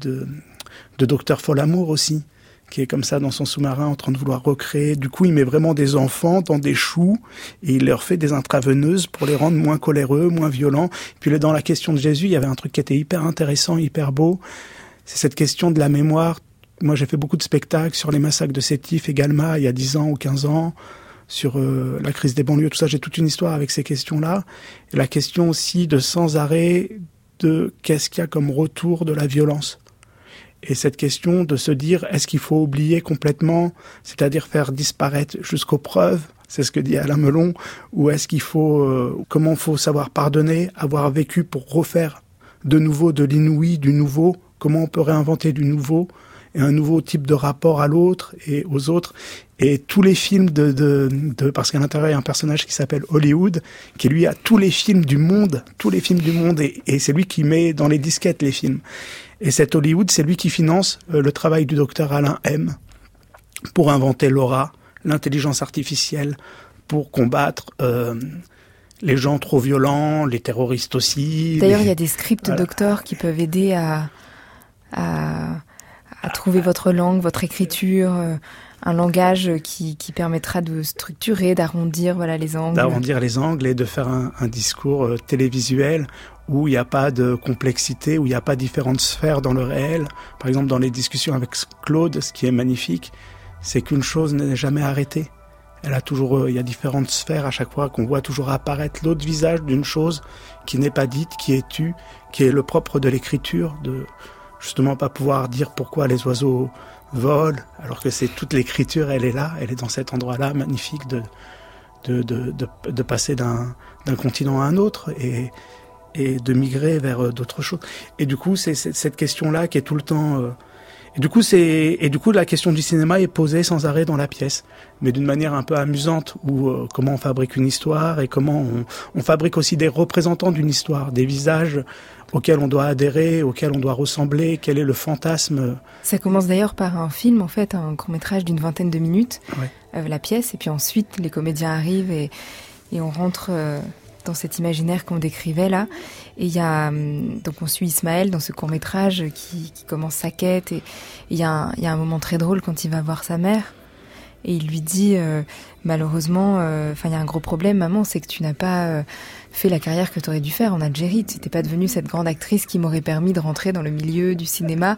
de, docteur Folamour aussi qui est comme ça dans son sous-marin en train de vouloir recréer. Du coup, il met vraiment des enfants dans des choux et il leur fait des intraveineuses pour les rendre moins coléreux, moins violents. Puis dans la question de Jésus, il y avait un truc qui était hyper intéressant, hyper beau. C'est cette question de la mémoire. Moi, j'ai fait beaucoup de spectacles sur les massacres de Sétif et Galma il y a 10 ans ou 15 ans, sur euh, la crise des banlieues, tout ça. J'ai toute une histoire avec ces questions-là. Et la question aussi de sans arrêt de qu'est-ce qu'il y a comme retour de la violence. Et cette question de se dire, est-ce qu'il faut oublier complètement, c'est-à-dire faire disparaître jusqu'aux preuves, c'est ce que dit Alain Melon, ou est-ce qu'il faut, euh, comment faut savoir pardonner, avoir vécu pour refaire de nouveau de l'inouï, du nouveau, comment on peut réinventer du nouveau, et un nouveau type de rapport à l'autre et aux autres. Et tous les films de, de, de parce qu'à l'intérieur il y a un personnage qui s'appelle Hollywood, qui lui a tous les films du monde, tous les films du monde, et, et c'est lui qui met dans les disquettes les films. Et cet Hollywood, c'est lui qui finance euh, le travail du docteur Alain M pour inventer l'aura, l'intelligence artificielle, pour combattre euh, les gens trop violents, les terroristes aussi. D'ailleurs, les- il y a des scripts Voilà. docteurs qui peuvent aider à, à, à trouver votre langue, votre écriture, euh, un langage qui, permettra de structurer, d'arrondir voilà, les angles. d'arrondir les angles et de faire un, un discours euh, télévisuel où il n'y a pas de complexité, où il n'y a pas différentes sphères dans le réel. Par exemple, dans les discussions avec Claude, ce qui est magnifique, c'est qu'une chose n'est jamais arrêtée. Elle a toujours, euh, il y a différentes sphères à chaque fois qu'on voit toujours apparaître l'autre visage d'une chose qui n'est pas dite, qui est tue, qui est le propre de l'écriture, de justement pas pouvoir dire pourquoi les oiseaux volent, alors que c'est toute l'écriture, elle est là, elle est dans cet endroit-là magnifique de de, de, de, passer d'un continent à un autre et et de migrer vers euh, d'autres choses. Et du coup, c'est cette question-là qui est tout le temps. euh, et du coup, c'est et du coup la question du cinéma est posée sans arrêt dans la pièce, mais d'une manière un peu amusante, où euh, comment on fabrique une histoire et comment on fabrique aussi des représentants d'une histoire, des visages auxquels on doit adhérer, auxquels on doit ressembler. Quel est le fantasme Ça commence d'ailleurs par un film, en fait, un court métrage d'une vingtaine de minutes, Ouais. euh, la pièce, et puis ensuite les comédiens arrivent et, et on rentre euh, dans cet imaginaire qu'on décrivait là. Et il y a hum, donc on suit Ismaël dans ce court métrage qui, qui commence sa quête et il y, a un- il y a un moment très drôle quand il va voir sa mère et il lui dit euh, malheureusement, enfin il y a un gros problème, maman, c'est que tu n'as pas fait la carrière que tu aurais dû faire en Algérie. Tu n'étais pas devenue cette grande actrice qui m'aurait permis de rentrer dans le milieu du cinéma.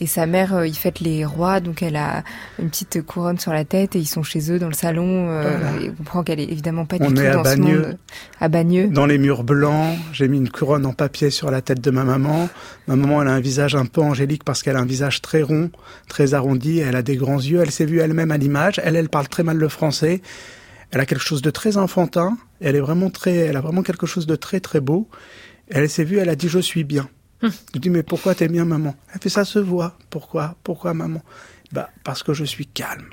Et sa mère, euh, il fête les rois, donc elle a une petite couronne sur la tête et ils sont chez eux dans le salon. euh, Voilà. et on comprend qu'elle est évidemment pas On du tout est dans ce Bagneux. monde. À Bagneux. Dans les murs blancs, j'ai mis une couronne en papier sur la tête de ma maman. Ma maman, elle a un visage un peu angélique parce qu'elle a un visage très rond, très arrondi. Elle a des grands yeux. Elle s'est vue elle-même à l'image. Elle, elle parle très mal le français. Elle a quelque chose de très enfantin. Elle est vraiment très, elle a vraiment quelque chose de très très beau. Elle s'est vue, elle a dit je suis bien. Je dis mais pourquoi t'es bien maman? Elle fait ça se voit. Pourquoi? Pourquoi maman? Bah parce que je suis calme.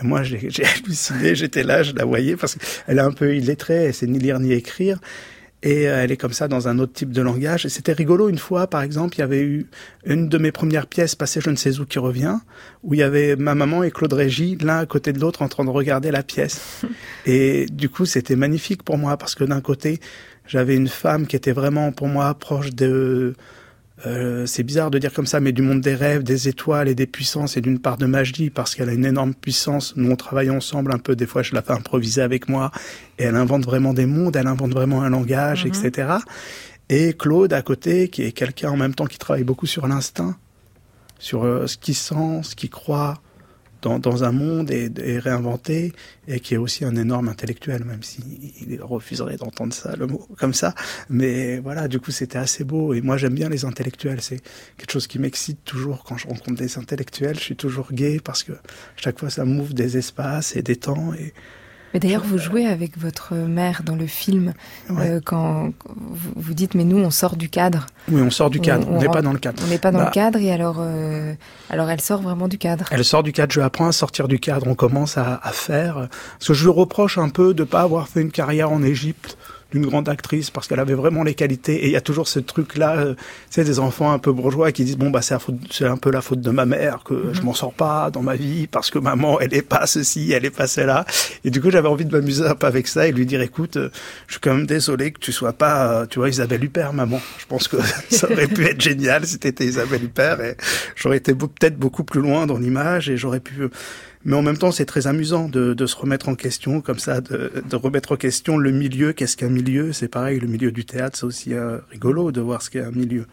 Et moi, j'ai j'ai halluciné, j'étais là, je la voyais, parce qu'elle est un peu illettrée, elle sait ni lire ni écrire. Et euh, elle est comme ça dans un autre type de langage. Et c'était rigolo une fois, par exemple, il y avait eu une de mes premières pièces passées je ne sais où qui revient, où il y avait ma maman et Claude Régis, l'un à côté de l'autre, en train de regarder la pièce. Et du coup, c'était magnifique pour moi, parce que d'un côté, j'avais une femme qui était vraiment pour moi proche de... Euh, c'est bizarre de dire comme ça, mais du monde des rêves, des étoiles et des puissances et d'une part de magie parce qu'elle a une énorme puissance. Nous on travaille ensemble un peu, des fois je la fais improviser avec moi et elle invente vraiment des mondes, elle invente vraiment un langage, etc. Et Claude à côté, qui est quelqu'un en même temps qui travaille beaucoup sur l'instinct, sur euh, ce qu'il sent, ce qu'il croit dans, dans un monde et, et réinventé, et qui est aussi un énorme intellectuel, même s'il refuserait d'entendre ça, le mot comme ça. Mais voilà, du coup, c'était assez beau. Et moi, j'aime bien les intellectuels. C'est quelque chose qui m'excite toujours quand je rencontre des intellectuels. Je suis toujours gai parce que chaque fois, ça m'ouvre des espaces et des temps. Et Mais d'ailleurs, vous jouez avec votre mère dans le film Ouais. euh, quand vous, dites mais nous on sort du cadre. oui, on sort du cadre. On n'est pas dans le cadre. On n'est pas dans Bah, le cadre et alors euh, alors elle sort vraiment du cadre. Elle sort du cadre, je apprends à sortir du cadre, on commence à, à faire. Parce que je lui reproche un peu de pas avoir fait une carrière en Égypte d'une grande actrice parce qu'elle avait vraiment les qualités. Et il y a toujours ce truc-là, euh, tu sais, des enfants un peu bourgeois qui disent bon bah c'est c'est un peu la faute de ma mère que je m'en sors pas dans ma vie parce que maman elle est pas ceci, elle est pas cela. Et du coup j'avais envie de m'amuser un peu avec ça et lui dire écoute, euh, je suis quand même désolé que tu sois pas, euh, tu vois Isabelle Huppert maman. Je pense que ça aurait pu être génial si t'étais Isabelle Huppert et j'aurais été beau- peut-être beaucoup plus loin dans l'image et j'aurais pu mais en même temps, c'est très amusant de, de se remettre en question, comme ça, de, de remettre en question le milieu. Qu'est-ce qu'un milieu? C'est pareil, le milieu du théâtre, c'est aussi euh, rigolo de voir ce qu'est un milieu.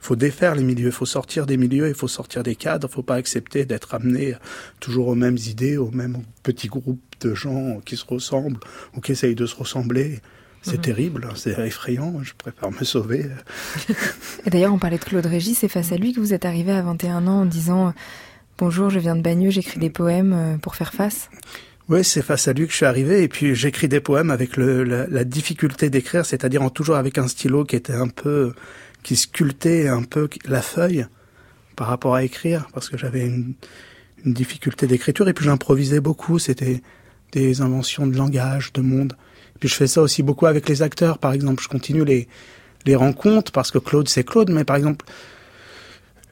Il faut défaire les milieux, il faut sortir des milieux, il faut sortir des cadres, il faut pas accepter d'être amené toujours aux mêmes idées, aux mêmes petits groupes de gens qui se ressemblent ou qui essayent de se ressembler. C'est terrible, c'est effrayant, je préfère me sauver. Et d'ailleurs, on parlait de Claude Régis, c'est face à lui que vous êtes arrivé à 21 ans en disant Bonjour, je viens de Bagneux, j'écris des poèmes euh, pour faire face. Oui, c'est face à lui que je suis arrivé. Et puis j'écris des poèmes avec la difficulté d'écrire, c'est-à-dire en toujours avec un stylo qui était un peu, qui sculptait un peu la feuille par rapport à écrire, parce que j'avais une, une difficulté d'écriture. Et puis j'improvisais beaucoup. C'était des inventions de langage, de monde. Et puis je fais ça aussi beaucoup avec les acteurs. Par exemple, je continue les les rencontres parce que Claude c'est Claude, mais par exemple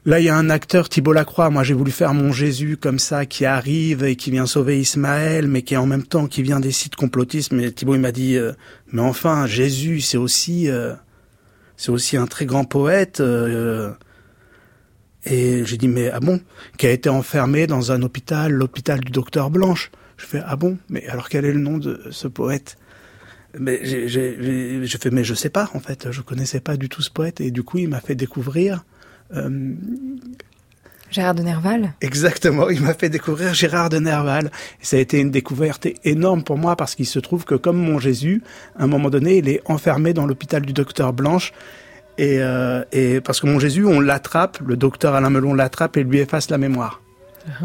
Là, il y a un acteur, Thibault Lacroix. Moi, j'ai voulu faire mon Jésus comme ça, qui arrive et qui vient sauver Ismaël, mais qui en même temps qui vient des sites complotistes. Mais Thibault, il m'a dit, euh, mais enfin, Jésus, c'est aussi, euh, c'est aussi un très grand poète. euh, et j'ai dit, mais ah bon, qui a été enfermé dans un hôpital, l'hôpital du docteur Blanche. Je fais, ah bon, mais alors quel est le nom de ce poète? Mais j'ai, j'ai, j'ai- je fais, mais je sais pas, en fait, je connaissais pas du tout ce poète. Et du coup, il m'a fait découvrir euh, Gérard de Nerval Exactement, il m'a fait découvrir Gérard de Nerval. Ça a été une découverte énorme pour moi parce qu'il se trouve que comme mon Jésus, à un moment donné, il est enfermé dans l'hôpital du docteur Blanche. Et, euh, et parce que mon Jésus, on l'attrape, le docteur Alain Melon l'attrape et lui efface la mémoire.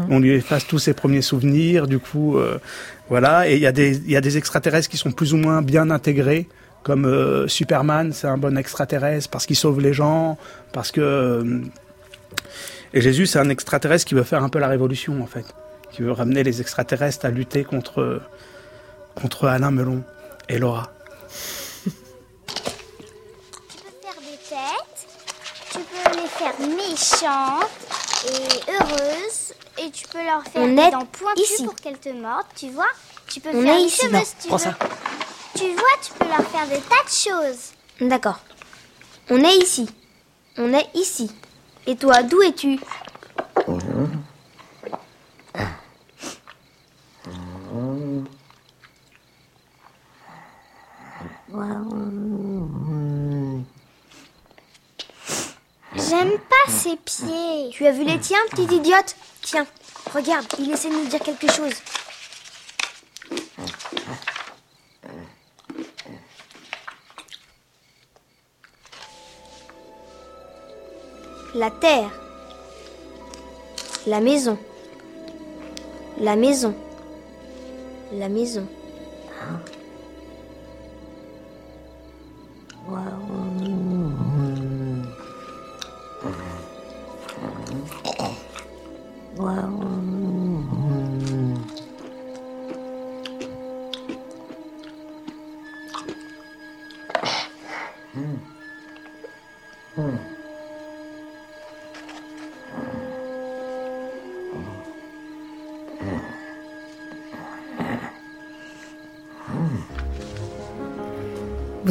On lui efface tous ses premiers souvenirs, du coup, euh, voilà. Et il y a des, il y a des extraterrestres qui sont plus ou moins bien intégrés, comme euh, Superman, c'est un bon extraterrestre parce qu'il sauve les gens, parce que euh, et Jésus, c'est un extraterrestre qui veut faire un peu la révolution, en fait. Qui veut ramener les extraterrestres à lutter contre, contre Alain Melon et Laura. Tu peux faire des têtes, tu peux les faire méchantes et heureuses, et tu peux leur faire On des est dents pointues ici. pour qu'elles te mordent, tu vois. Tu peux On faire ici. cheveux Non, si tu prends veux. ça. Tu vois, tu peux leur faire des tas de choses. D'accord. On est ici. On est ici. Et toi, d'où es-tu? J'aime pas ses pieds. Tu as vu les tiens, petite idiote Tiens, regarde, il essaie de nous dire quelque chose. La terre. La maison. La maison. La maison.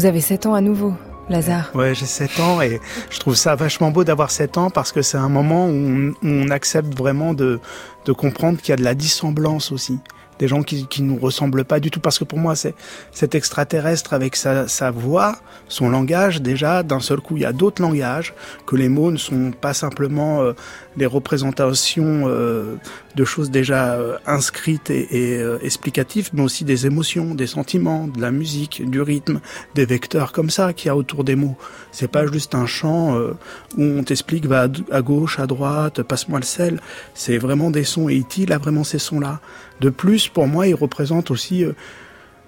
Vous avez 7 ans à nouveau, Lazare. Ouais, j'ai 7 ans et je trouve ça vachement beau d'avoir 7 ans parce que c'est un moment où on, où on accepte vraiment de, de comprendre qu'il y a de la dissemblance aussi. Des gens qui, qui nous ressemblent pas du tout parce que pour moi, c'est cet extraterrestre avec sa, sa voix, son langage déjà, d'un seul coup, il y a d'autres langages, que les mots ne sont pas simplement euh, les représentations euh, de choses déjà euh, inscrites et, et euh, explicatives, mais aussi des émotions, des sentiments, de la musique, du rythme, des vecteurs comme ça qu'il y a autour des mots. C'est pas juste un chant euh, où on t'explique va à, gauche, à droite, passe-moi le sel. C'est vraiment des sons et E.T. il a vraiment ces sons-là. De plus, pour moi, il représente aussi euh,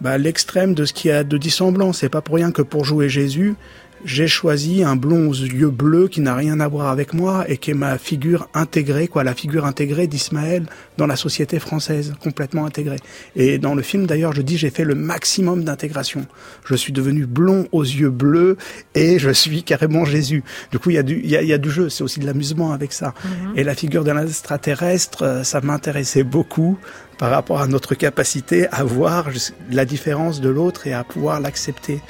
bah, l'extrême de ce qu'il y a de dissemblant. C'est pas pour rien que pour jouer Jésus, j'ai choisi un blond aux yeux bleus qui n'a rien à voir avec moi et qui est ma figure intégrée, quoi, la figure intégrée d'Ismaël dans la société française, complètement intégrée. Et dans le film, d'ailleurs, je dis j'ai fait le maximum d'intégration. Je suis devenu blond aux yeux bleus et je suis carrément Jésus. Du coup, il y a du, il y a, il y a du jeu, c'est aussi de l'amusement avec ça. Et la figure d'un extraterrestre, euh, ça m'intéressait beaucoup par rapport à notre capacité à voir la différence de l'autre et à pouvoir l'accepter.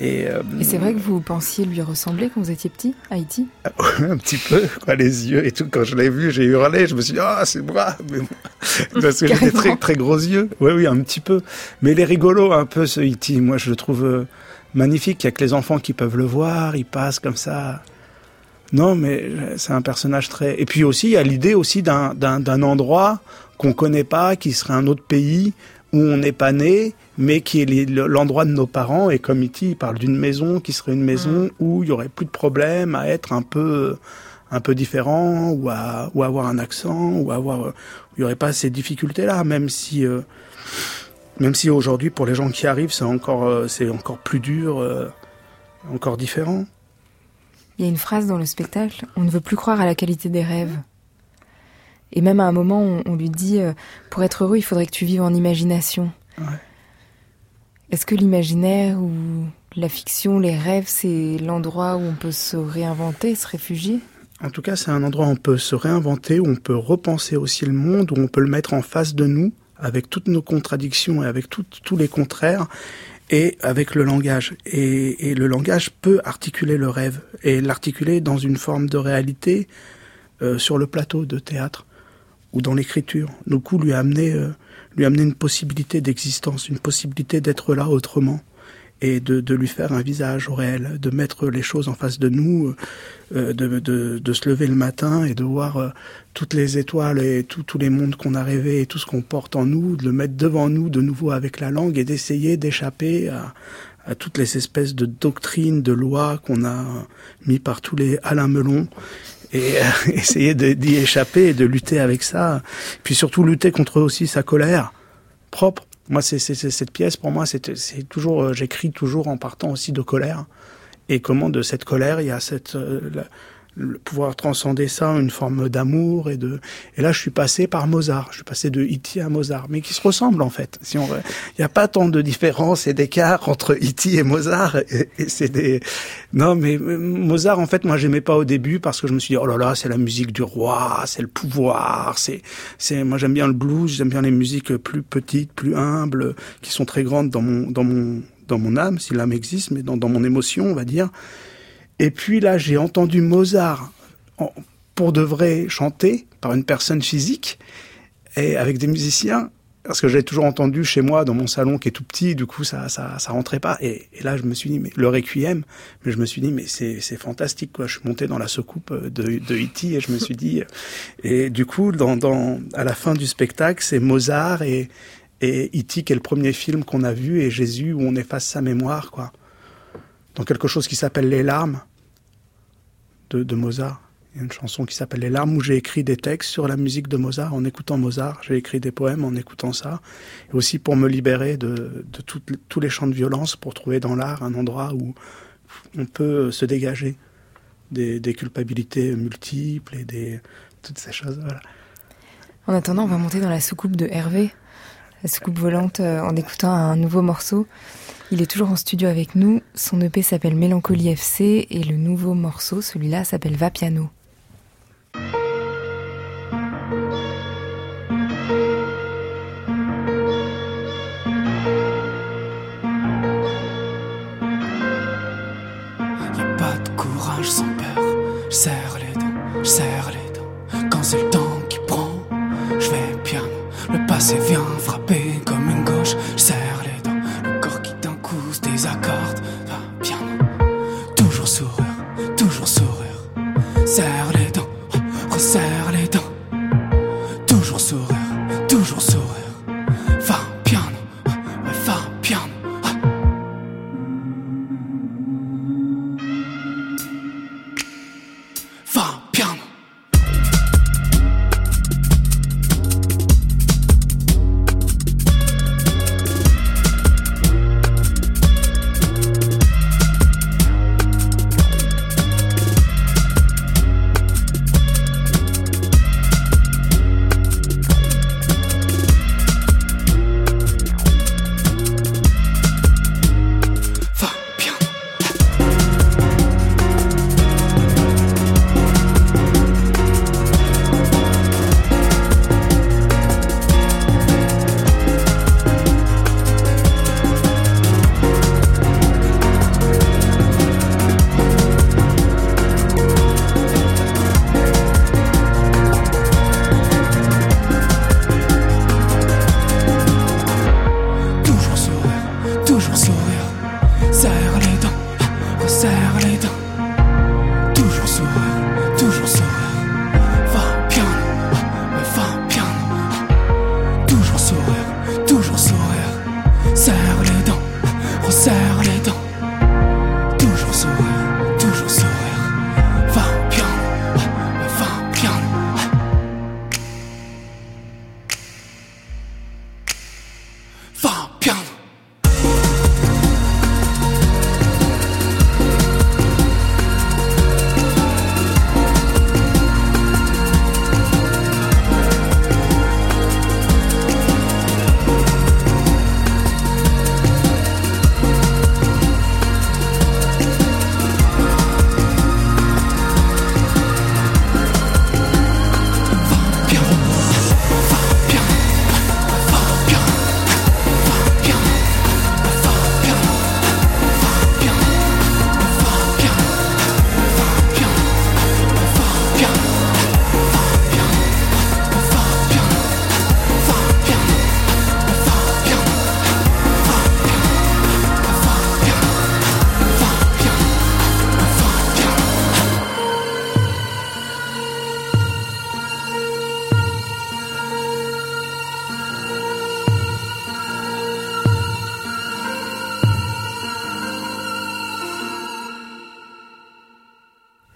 Et, euh, Et c'est vrai que vous pensiez lui ressembler quand vous étiez petit, Haïti? Un petit peu, quoi, les yeux et tout. Quand je l'ai vu, j'ai hurlé. Je me suis dit, ah, c'est moi. Mais bon, parce que j'ai des très, très gros yeux. Oui, oui, un petit peu. Mais il est rigolo, un peu, ce E.T. Moi, je le trouve euh, magnifique. Il y a que les enfants qui peuvent le voir. Il passe comme ça. Non, mais euh, c'est un personnage très. Et puis aussi, il y a l'idée aussi d'un endroit qu'on connaît pas, qui serait un autre pays où on n'est pas né, mais qui est l'endroit de nos parents. Et comme E.T., il parle d'une maison qui serait une maison où il y aurait plus de problème à être un peu un peu différent ou à ou avoir un accent ou à avoir il y aurait pas ces difficultés là, même si euh, même si aujourd'hui pour les gens qui arrivent c'est encore euh, c'est encore plus dur, euh, encore différent. Il y a une phrase dans le spectacle On ne veut plus croire à la qualité des rêves. Et même à un moment, on, on lui dit Pour être heureux, il faudrait que tu vives en imagination. Ouais. Est-ce que l'imaginaire ou la fiction, les rêves, c'est l'endroit où on peut se réinventer, se réfugier? En tout cas, c'est un endroit où on peut se réinventer, où on peut repenser aussi le monde, où on peut le mettre en face de nous, avec toutes nos contradictions et avec tous les contraires, et avec le langage. Et, le langage peut articuler le rêve, et l'articuler dans une forme de réalité euh, sur le plateau de théâtre ou dans l'écriture. Du coup, lui amener, euh, lui amener une possibilité d'existence, une possibilité d'être là autrement et de, de lui faire un visage au réel, de mettre les choses en face de nous, euh, de, de, de se lever le matin et de voir euh, toutes les étoiles et tout- tous les mondes qu'on a rêvés et tout ce qu'on porte en nous, de le mettre devant nous de nouveau avec la langue et d'essayer d'échapper à, à toutes les espèces de doctrines, de lois qu'on a mis par tous les Alain Melon et euh, essayer d'y échapper et de lutter avec ça. Puis surtout lutter contre aussi sa colère propre. Moi, c'est cette pièce, pour moi, c'est toujours, euh, j'écris toujours en partant aussi de colère. Et comment de cette colère, il y a cette, euh, pouvoir transcender ça, une forme d'amour et de. Et là, je suis passé par Mozart. Je suis passé de E.T. à Mozart, mais qui se ressemblent en fait. Si on, il n'y a pas tant de différence et d'écart entre E.T. et Mozart. Et, et c'est des. Non, mais Mozart, en fait, moi, j'aimais pas au début parce que je me suis dit, oh là là, c'est la musique du roi, c'est le pouvoir, c'est, c'est. Moi, j'aime bien le blues, j'aime bien les musiques plus petites, plus humbles, qui sont très grandes dans mon, dans mon dans mon âme, si l'âme existe, mais dans, dans mon émotion, on va dire. Et puis là, j'ai entendu Mozart en- pour de vrai chanter par une personne physique et avec des musiciens. Parce que j'avais toujours entendu chez moi, dans mon salon qui est tout petit, du coup ça ça, ça rentrait pas. Et, et là je me suis dit, mais le requiem, mais je me suis dit, mais c'est c'est fantastique quoi. Je suis monté dans la soucoupe de de E.T. et je me suis dit, et du coup dans dans à la fin du spectacle, c'est Mozart et et E.T. qui est le premier film qu'on a vu et Jésus où on efface sa mémoire quoi. Dans quelque chose qui s'appelle Les larmes de, Mozart. Il y a une chanson qui s'appelle Les larmes où j'ai écrit des textes sur la musique de Mozart en écoutant Mozart. J'ai écrit des poèmes en écoutant ça. Et aussi pour me libérer de, tous les champs de violence, pour trouver dans l'art un endroit où on peut se dégager des, des culpabilités multiples et des, toutes ces choses. En attendant, on va monter dans la soucoupe de Hervé, soucoupe volante, euh, en écoutant un nouveau morceau. Il est toujours en studio avec nous. Son EP s'appelle Mélancolie FC et le nouveau morceau, celui-là, s'appelle Va Piano. Y a pas de courage sans peur. Je serre les dents, je serre les dents. Quand c'est le temps qui prend, je vais piano. Le passé vient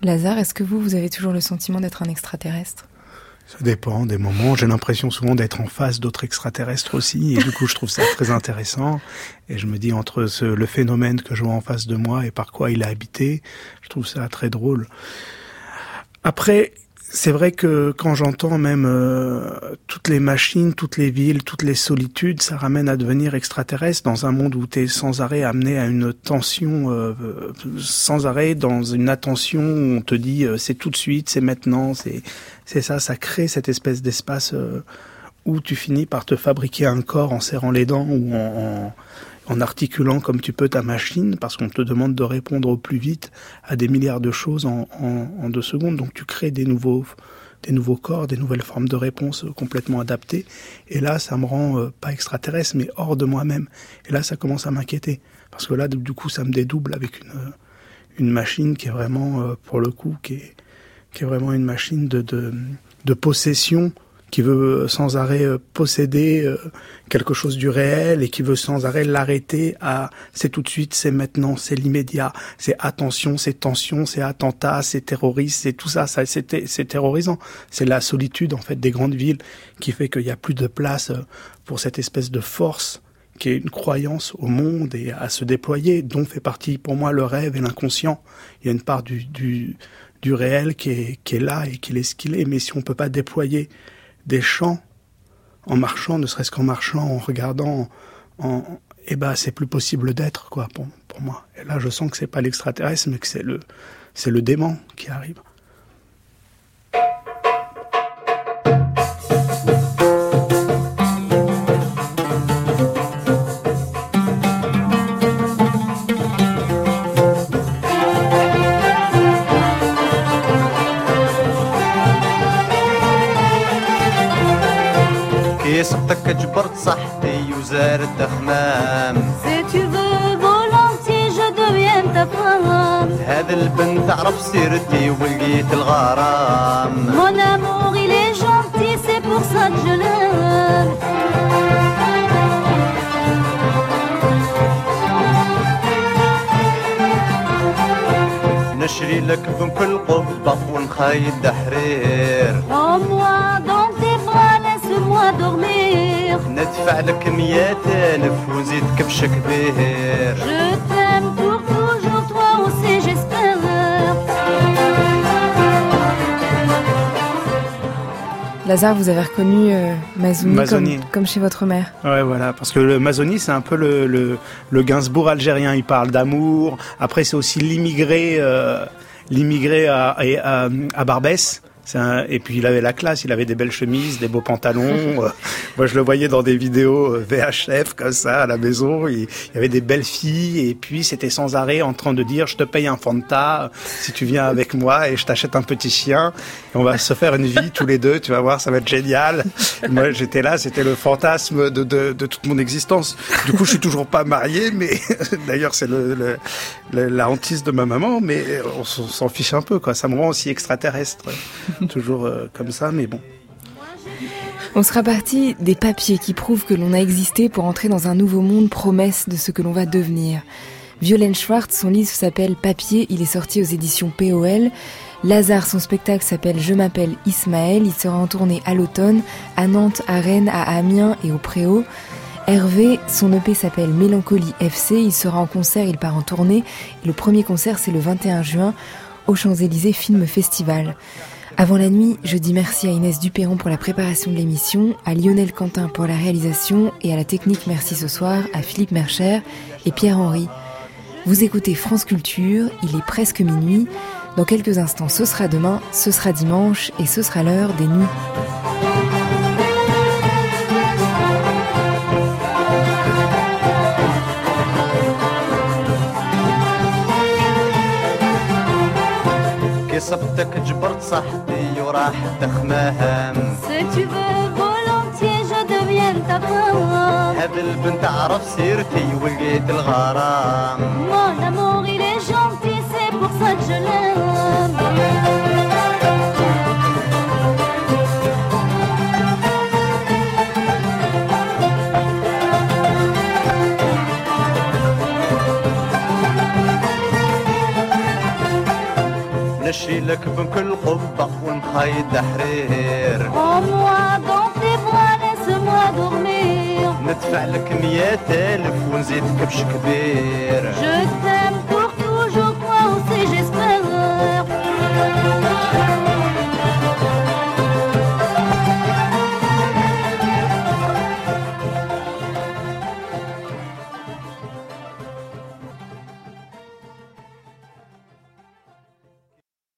Lazare, est-ce que vous, vous avez toujours le sentiment d'être un extraterrestre? Ça dépend des moments. J'ai l'impression souvent d'être en face d'autres extraterrestres aussi, et du coup, je trouve ça très intéressant. Et je me dis entre ce, le phénomène que je vois en face de moi et par quoi il a habité, je trouve ça très drôle. Après, c'est vrai que quand j'entends même euh, toutes les machines, toutes les villes, toutes les solitudes, ça ramène à devenir extraterrestre dans un monde où tu es sans arrêt amené à une tension, euh, sans arrêt dans une attention où on te dit euh, c'est tout de suite, c'est maintenant, c'est c'est ça, ça crée cette espèce d'espace où tu finis par te fabriquer un corps en serrant les dents ou en- en articulant comme tu peux ta machine, parce qu'on te demande de répondre au plus vite à des milliards de choses en, en, deux secondes. Donc tu crées des nouveaux, des nouveaux corps, des nouvelles formes de réponses complètement adaptées. Et là, ça me rend euh, pas extraterrestre, mais hors de moi-même. Et là, ça commence à m'inquiéter. Parce que là, du coup, ça me dédouble avec une, euh, une machine qui est vraiment, euh, pour le coup, qui est, qui est vraiment une machine de, de, de possession qui veut sans arrêt euh, posséder euh, quelque chose du réel et qui veut sans arrêt l'arrêter à c'est tout de suite, c'est maintenant, c'est l'immédiat, c'est attention, c'est tension, c'est attentat, c'est terroriste, c'est tout ça, ça c'est terrorisant. C'est la solitude en fait des grandes villes qui fait qu'il y a plus de place euh, pour cette espèce de force qui est une croyance au monde et à se déployer, dont fait partie pour moi le rêve et l'inconscient. Il y a une part du, du, du réel qui est, qui est là et qui est ce qu'il est, mais si on peut pas déployer des champs en marchant, ne serait-ce qu'en marchant, en regardant, en, eh ben c'est plus possible d'être quoi pour, pour moi. Et là, je sens que c'est pas l'extraterrestre, mais que c'est le c'est le démon qui arrive. كيسبتك جبرت صحتي وزارت أخمام. هذا البنت عرف سيرتي ولقيت الغرام Mon amour, il est gentil, c'est pour ça que je l'aime. نشري لك بن كل قبة ونخيد دحرير dormir. ندفع لك ميات ألف ونزيد كبش كبير Je t'aime pour toujours, toi aussi, j'espère. Lazare, vous avez reconnu euh, Mazouni, Mazouni. Comme, comme chez votre mère. Ouais, voilà, parce que le Mazzoni, c'est un peu le, le, le Gainsbourg algérien. Il parle d'amour. Après, c'est aussi l'immigré, euh, l'immigré à, à, à Barbès. un- et puis il avait la classe, il avait des belles chemises, des beaux pantalons. Euh, Moi, je le voyais dans des vidéos euh, VHF comme ça à la maison. Il, y avait des belles filles et puis c'était sans arrêt en train de dire je te paye un Fanta si tu viens avec moi et je t'achète un petit chien et on va se faire une vie tous les deux. Tu vas voir, ça va être génial. Et moi, j'étais là, c'était le fantasme de, de, de toute mon existence. Du coup, je suis toujours pas marié, mais d'ailleurs c'est le, le- le- la hantise de ma maman, mais on s'en s'en fiche un peu quoi. Ça me rend aussi extraterrestre, toujours euh, comme ça, mais bon. On sera parti des papiers qui prouvent que l'on a existé pour entrer dans un nouveau monde promesse de ce que l'on va devenir. Violaine Schwartz, son livre s'appelle Papier, il est sorti aux éditions POL. Lazare, son spectacle s'appelle Je m'appelle Ismaël, il sera en tournée à l'automne, à Nantes, à Rennes, à Amiens et au Préau. Hervé, son EP s'appelle Mélancolie FC, il sera en concert, il part en tournée. Et le premier concert, c'est le 21 juin au Champs-Élysées Film Festival. Avant la nuit, je dis merci à Inès Dupéron pour la préparation de l'émission, à Lionel Quentin pour la réalisation et à la technique merci ce soir à Philippe Mercher et Pierre-Henri. Vous écoutez France Culture, il est presque minuit. Dans quelques instants, ce sera demain, ce sera dimanche et ce sera l'heure des nuits. صبتك جبرت صاحبي وراح تخمهام هاد البنت عرف سيرتي ولقيت الغرام. مو لامور إلي جونتي سي بوغ سا جلام نشيلك بكل قبة والمخايد حرير ندفع لك مية ألف ونزيد كبش كبير. جو تام pour toujours, moi aussi j'espère.